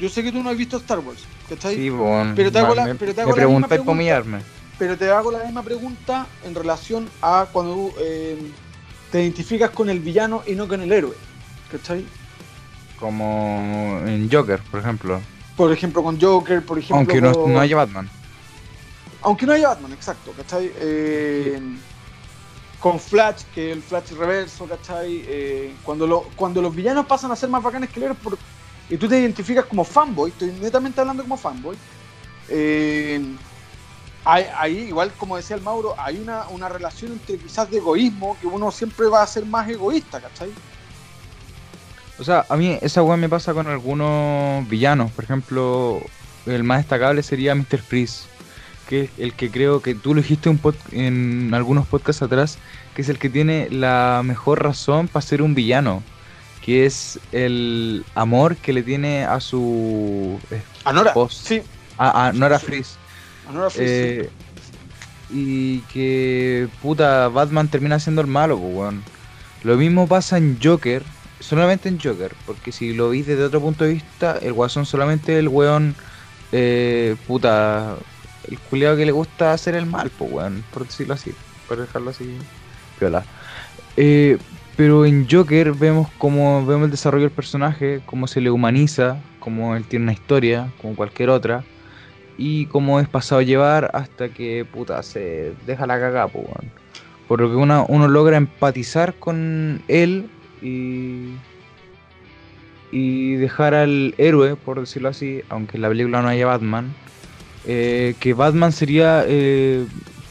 yo sé que tú no has visto Star Wars, ¿cachai? Sí, bueno, Pero te hago la- me, pero te me hago la misma pregunta. Pero te hago la misma pregunta en relación a cuando tú, eh, te identificas con el villano y no con el héroe. ¿Cachai? Como en Joker, por ejemplo. Por ejemplo, con Joker, por ejemplo. Aunque no, con- no haya Batman. Aunque no haya Batman, exacto, ¿cachai? Eh, con Flash, que el Flash reverso, ¿cachai? Eh, cuando, lo- cuando los villanos pasan a ser más bacanes que el héroe por- y tú te identificas como fanboy, estoy netamente hablando como fanboy, eh, hay, hay, igual como decía el Mauro, hay una, una relación entre quizás de egoísmo, que uno siempre va a ser más egoísta, ¿cachai? O sea, a mí esa weá me pasa con algunos villanos. Por ejemplo, el más destacable sería Mr. Freeze. Que es el que creo que tú lo dijiste un pod- en algunos podcasts atrás. Que es el que tiene la mejor razón para ser un villano. Que es el amor que le tiene a su Anora, Post. sí, a, a Nora Freeze, sí. Eh, y que puta Batman termina siendo el malo, pues, weón. Lo mismo pasa en Joker, solamente en Joker, porque si lo veis desde otro punto de vista, el guasón solamente el weón, eh, puta, el culiado que le gusta hacer el mal, pues, weón, por decirlo así, por dejarlo así, piola. Eh, pero en Joker vemos como vemos el desarrollo del personaje, cómo se le humaniza, cómo él tiene una historia, como cualquier otra y cómo es pasado a llevar hasta que puta se deja la cagada, weón. Por lo que uno logra empatizar con él y, y dejar al héroe, por decirlo así, aunque en la película no haya Batman, eh, que Batman sería eh,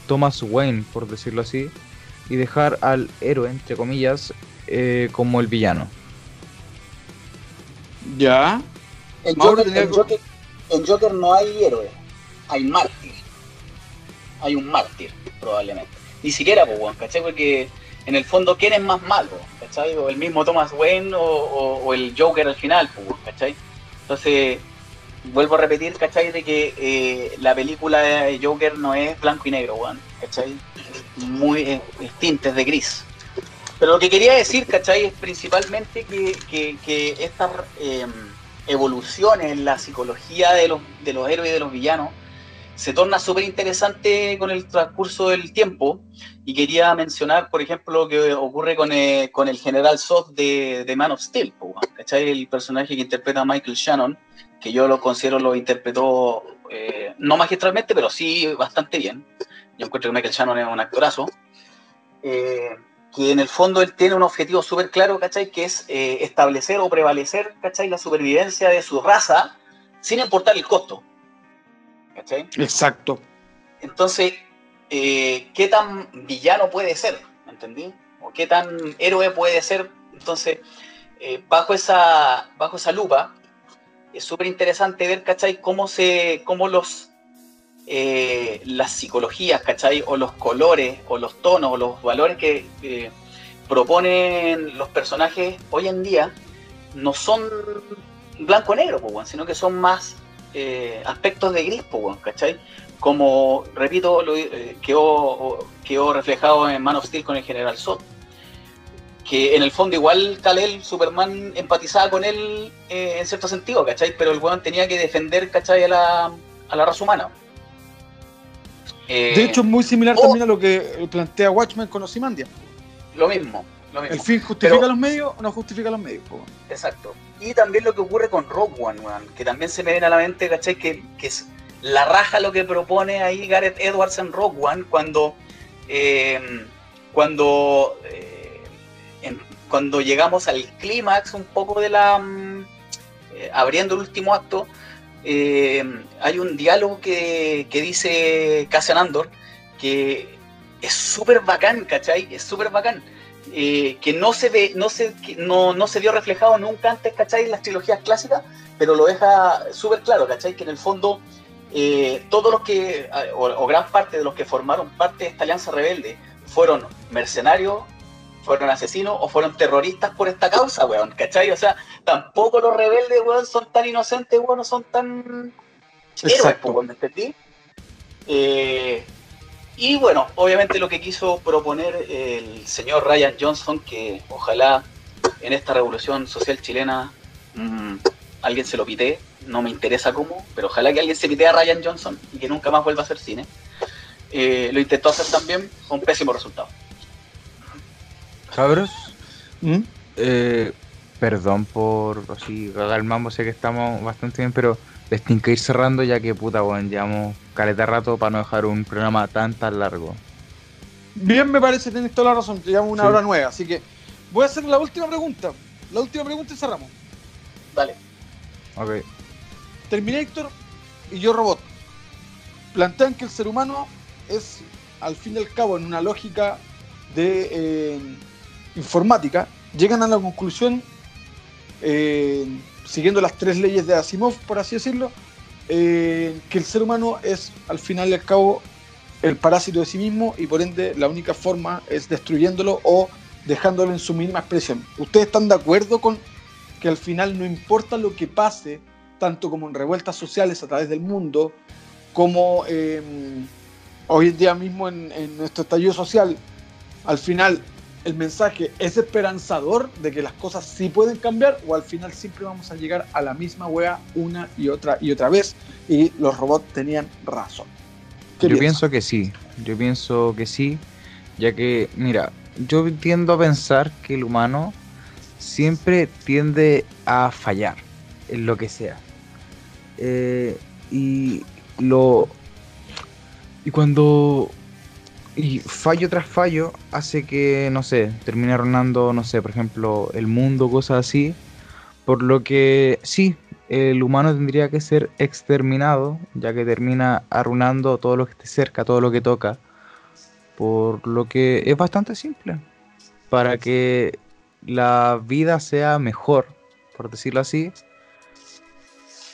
Thomas Wayne, por decirlo así, y dejar al héroe, entre comillas, eh, como el villano. Ya. En Joker, tenía en que- Joker- en Joker no hay héroe, hay mártir. Hay un mártir, probablemente. Ni siquiera, pues, ¿cachai? Porque en el fondo, ¿quién es más malo? ¿cachai? O el mismo Thomas Wayne o, o- o el Joker al final, pues, ¿cachai? Entonces, vuelvo a repetir, ¿cachai? De que eh, la película de Joker no es blanco y negro, weón, ¿cachai? Muy eh, es tintes de gris. Pero lo que quería decir, ¿cachai? Es principalmente que, que, que estas eh, evoluciones en la psicología de los, de los héroes y de los villanos se torna súper interesante con el transcurso del tiempo. Y quería mencionar, por ejemplo, lo que ocurre con, eh, con el general Zod de, de Man of Steel, ¿cachai? El personaje que interpreta Michael Shannon, que yo lo considero lo interpretó eh, no magistralmente, pero sí bastante bien. Yo encuentro que Michael Shannon es un actorazo. Eh, que en el fondo él tiene un objetivo súper claro, ¿cachai? Que es eh, establecer o prevalecer, ¿cachai? La supervivencia de su raza sin importar el costo. ¿Cachai? Exacto. Entonces, eh, ¿qué tan villano puede ser? ¿Me entendí? ¿O qué tan héroe puede ser? Entonces, eh, bajo, esa, bajo esa lupa, es súper interesante ver, ¿cachai? Cómo, se, cómo los, eh, las psicologías, ¿cachai? O los colores, o los tonos, o los valores que proponen los personajes hoy en día no son blanco-negro, sino que son más eh, aspectos de gris, ¿cachai? Como, repito, lo, eh, quedó, quedó reflejado en Man of Steel con el General Zod. Que en el fondo igual Kal-El, Superman, empatizaba con él eh, en cierto sentido, ¿cachai? Pero el weón tenía que defender, ¿cachai? A la, a la raza humana. Eh, De hecho, es muy similar oh. también a lo que plantea Watchmen con Ozymandias. lo mismo, lo mismo. El fin justifica Pero- los medios o no justifica los medios. po. Exacto. Y también lo que ocurre con Rogue One, weón, que también se me viene a la mente, ¿cachai? Que, que es la raja lo que propone ahí Gareth Edwards en Rogue One cuando, eh, cuando, eh, cuando llegamos al clímax un poco de la... mm, eh, abriendo el último acto, eh, hay un diálogo que, que dice Cassian Andor que es súper bacán, ¿cachai? Es súper bacán eh, que no se ve, no se, no, no se vio reflejado nunca antes, ¿cachai? En las trilogías clásicas, pero lo deja súper claro, ¿cachai? Que en el fondo eh, todos los que, o, o gran parte de los que formaron parte de esta alianza rebelde fueron mercenarios fueron asesinos o fueron terroristas por esta causa, weón, ¿cachai? O sea, tampoco los rebeldes, weón, son tan inocentes, weón, no son tan héroes, Exacto. weón, ¿me entendí? Eh, y bueno, obviamente lo que quiso proponer el señor Ryan Johnson, que ojalá en esta revolución social chilena mm, alguien se lo pite, no me interesa cómo, pero ojalá que alguien se pite a Ryan Johnson y que nunca más vuelva a hacer cine. Eh, lo intentó hacer también con pésimo resultado. Cabros, ¿Mm? eh, perdón por así cagar el mambo, sé que estamos bastante bien, pero les tengo que ir cerrando ya que puta, weón, llevamos caleta de rato para no dejar un programa tan tan largo. Bien, me parece, tienes toda la razón. Llevamos una Sí. hora nueva, así que voy a hacer la última pregunta. La última pregunta y cerramos. Dale. Ok. Terminator y Yo Robot plantean que el ser humano es, al fin y al cabo, en una lógica de eh, informática, llegan a la conclusión, eh, siguiendo las tres leyes de Asimov, por así decirlo, eh, que el ser humano es, al final y al cabo, el parásito de sí mismo y por ende la única forma es destruyéndolo o dejándolo en su mínima expresión. ¿Ustedes están de acuerdo con que al final no importa lo que pase, tanto como en revueltas sociales a través del mundo, como eh, hoy en día mismo en, en nuestro estallido social, al final el mensaje es esperanzador de que las cosas sí pueden cambiar o al final siempre vamos a llegar a la misma wea una y otra y otra vez y los robots tenían razón. ¿Qué Yo pienso que sí, yo pienso que sí, ya que, mira, yo tiendo a pensar que el humano siempre tiende a fallar en lo que sea. Eh, y lo. Y cuando. Y fallo tras fallo hace que, no sé, termine arruinando, no sé, por ejemplo, el mundo, cosas así. Por lo que sí, el humano tendría que ser exterminado, ya que termina arruinando todo lo que esté cerca, todo lo que toca. Por lo que es bastante simple. Para que la vida sea mejor, por decirlo así,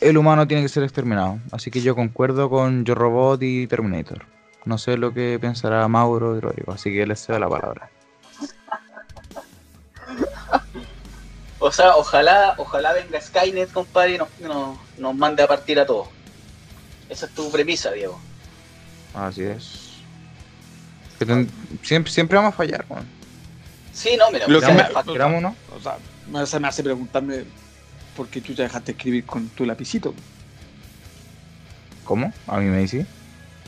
el humano tiene que ser exterminado. Así que yo concuerdo con Yo Robot y Terminator. No sé lo que pensará Mauro y Rodrigo, así que les cedo la palabra. O sea, ojalá, ojalá venga Skynet, compadre, y nos, nos, nos mande a partir a todos. Esa es tu premisa, Diego. Así es. Siempre, siempre vamos a fallar, weón. Sí, no, mira, Lo o que sea, me- fa- Queramos o no. O sea, me- se me hace preguntarme por qué tú te dejaste escribir con tu lapicito. ¿Cómo? A mí me dice.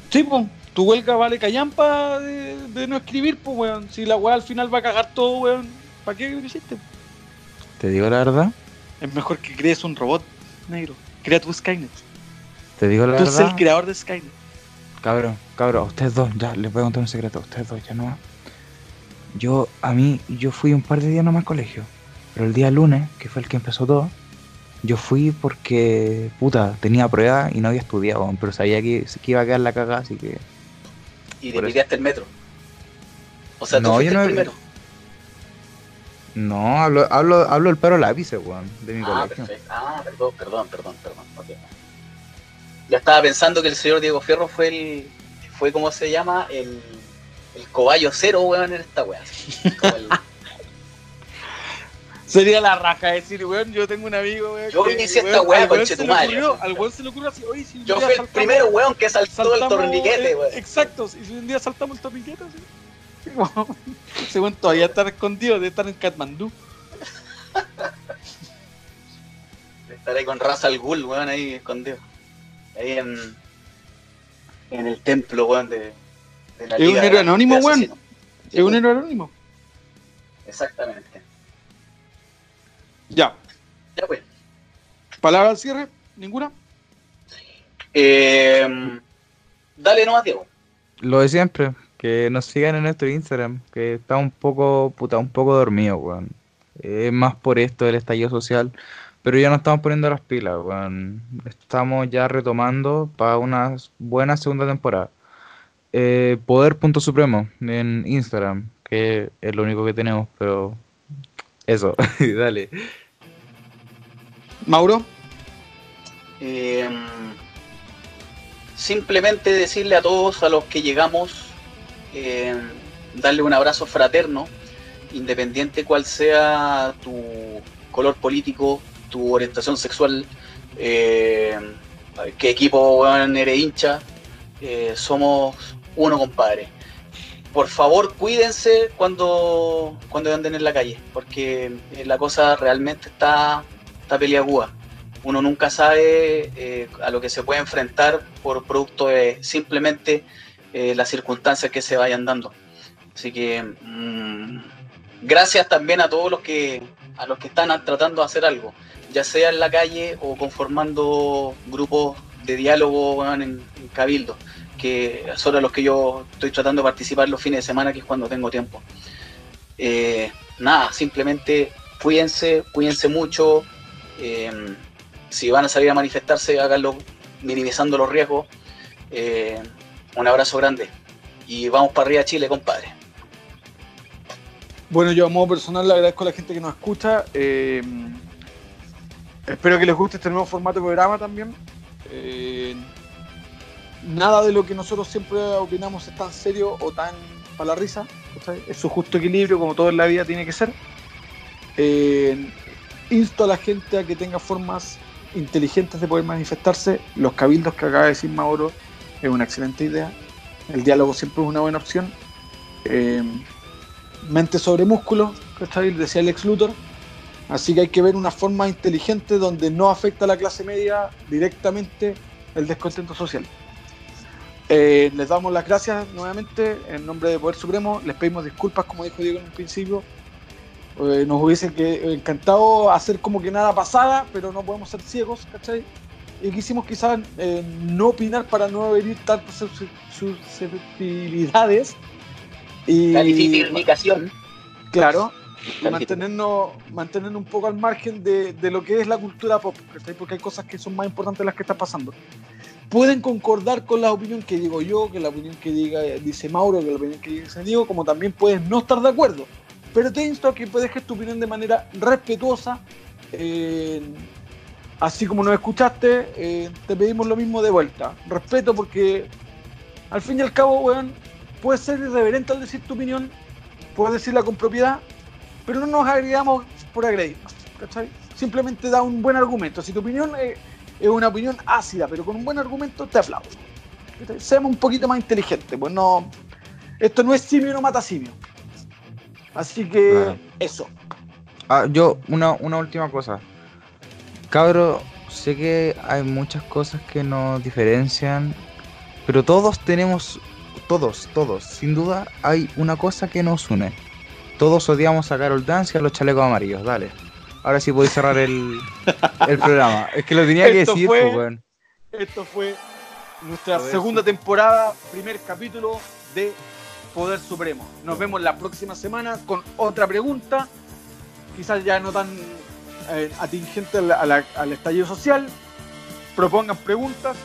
Sí, pues, tu huelga vale callampa de, de no escribir, pues, weón. Si la weá al final va a cagar todo, weón, ¿para qué hiciste? Te digo la verdad. Es mejor que crees un robot negro. Crea tu Skynet. Te digo la Tú eres verdad. el creador de Skynet. Cabrón, cabrón, a ustedes dos, ya les voy a contar un secreto, a ustedes dos, ya no. Yo, a mí, yo fui un par de días nomás al colegio, pero el día lunes, que fue el que empezó todo, yo fui porque, puta, tenía prueba y no había estudiado, pero sabía que, que iba a quedar la cagada, así que... y te eso. pillaste el metro. O sea, tú No, yo no- el primero. No, hablo, hablo, hablo del paro lápiz, weón, de mi Ah, colegio. perfecto. Ah, perdón, perdón, perdón, perdón. ok. Ya estaba pensando que el señor Diego Fierro fue el. fue como se llama, el. el cobayo cero, weón, en esta weá. Como el- Sería la raja decir, weón, yo tengo un amigo, weón. Yo inicié esta weón, weá, conche tu madre. Al weón se le ocurrió así, oye, si Yo fui el primero, weón, que saltó el torniquete, weón. Exacto, y si un día saltamos el torniquete, así. Ese weón todavía está escondido, debe estar en Katmandú. Estar ahí con raza al ghoul, weón, ahí escondido. Ahí en. en el templo, weón, de. de la Es un héroe anónimo, weón. Sí, Es un héroe anónimo. Exactamente. Ya, Ya, pues. palabra al cierre, ninguna. Eh, dale nomás, Diego. Lo de siempre, que nos sigan en nuestro Instagram, que está un poco, puta, un poco dormido, weón. Es más por esto del estallido social, pero ya nos estamos poniendo las pilas, weón. Estamos ya retomando para una buena segunda temporada. Eh, Poder Punto Supremo en Instagram, que es lo único que tenemos, pero eso, dale. Mauro, Eh, simplemente decirle a todos a los que llegamos, eh, darle un abrazo fraterno independiente cuál sea tu color político, tu orientación sexual, eh, qué equipo eres hincha, eh, somos uno, compadre. Por favor, cuídense cuando, cuando anden en la calle, porque eh, la cosa realmente está, está peliaguda. Uno nunca sabe eh, a lo que se puede enfrentar por producto de simplemente eh, las circunstancias que se vayan dando. Así que mm, gracias también a todos los que a los que están tratando de hacer algo, ya sea en la calle o conformando grupos de diálogo en Cabildo, que son a los que yo estoy tratando de participar los fines de semana, que es cuando tengo tiempo. Eh, nada, simplemente cuídense, cuídense mucho. eh, si van a salir a manifestarse, háganlo minimizando los riesgos. Eh, un abrazo grande. Y vamos para arriba, Chile, compadre. Bueno, yo a modo personal le agradezco a la gente que nos escucha. eh, espero que les guste este nuevo formato de programa también. Eh, nada de lo que nosotros siempre opinamos es tan serio o tan para la risa. ¿cachai? Es su justo equilibrio, como todo en la vida tiene que ser. Eh, insto a la gente a que tenga formas inteligentes de poder manifestarse. Los cabildos que acaba de decir Mauro es una excelente idea. El diálogo siempre es una buena opción. Eh, mente sobre músculo, ¿cachai? Decía Lex Luthor. Así que hay que ver una forma inteligente donde no afecta a la clase media directamente el descontento social. Eh, les damos las gracias nuevamente en nombre de Poder Supremo. Les pedimos disculpas, como dijo Diego en un principio. Eh, nos hubiese que, encantado hacer como que nada pasara, pero no podemos ser ciegos, ¿cachai? Y quisimos quizás eh, no opinar para no herir tantas sus- susceptibilidades. Y, Calificación. Claro, y mantenernos, mantenernos un poco al margen de, de lo que es la cultura pop, ¿cachai? porque hay cosas que son más importantes de las que están pasando. Pueden concordar con la opinión que digo yo, que la opinión que diga, dice Mauro, que la opinión que dice Diego, como también puedes no estar de acuerdo. Pero te insto a que dejes tu opinión de manera respetuosa. eh, así como nos escuchaste, eh, te pedimos lo mismo de vuelta. Respeto porque al fin y al cabo, weón, puedes ser irreverente al decir tu opinión, puedes decirla con propiedad, pero no nos agregamos por agredirnos, ¿cachai? Simplemente da un buen argumento. Si tu opinión es, es una opinión ácida, pero con un buen argumento, te aplaudo. Seamos un poquito más inteligentes, pues no. Esto no es simio, no mata simio. Así que Claro. eso. Ah, yo, una, una última cosa. Cabro, sé que hay muchas cosas que nos diferencian, pero todos tenemos, todos, todos, sin duda, hay una cosa que nos une. Todos odiamos a Carol Dance y a los chalecos amarillos, dale. Ahora sí podéis cerrar el, el programa. Es que lo tenía que Esto decir, fue- pues. Esto fue nuestra Poder segunda Supremo. temporada, primer capítulo de Poder Supremo. Nos vemos la próxima semana con otra pregunta, quizás ya no tan eh, atingente a la- a la- al estallido social. Propongan preguntas,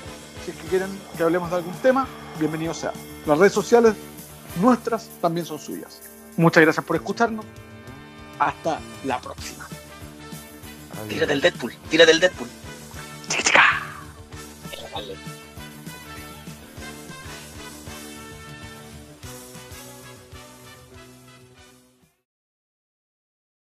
si es que quieren que hablemos de algún tema, bienvenido sea. Las redes sociales nuestras también son suyas. Muchas gracias por escucharnos. Hasta la próxima. Tírate el Deadpool, tírate el Deadpool. Chica, chica.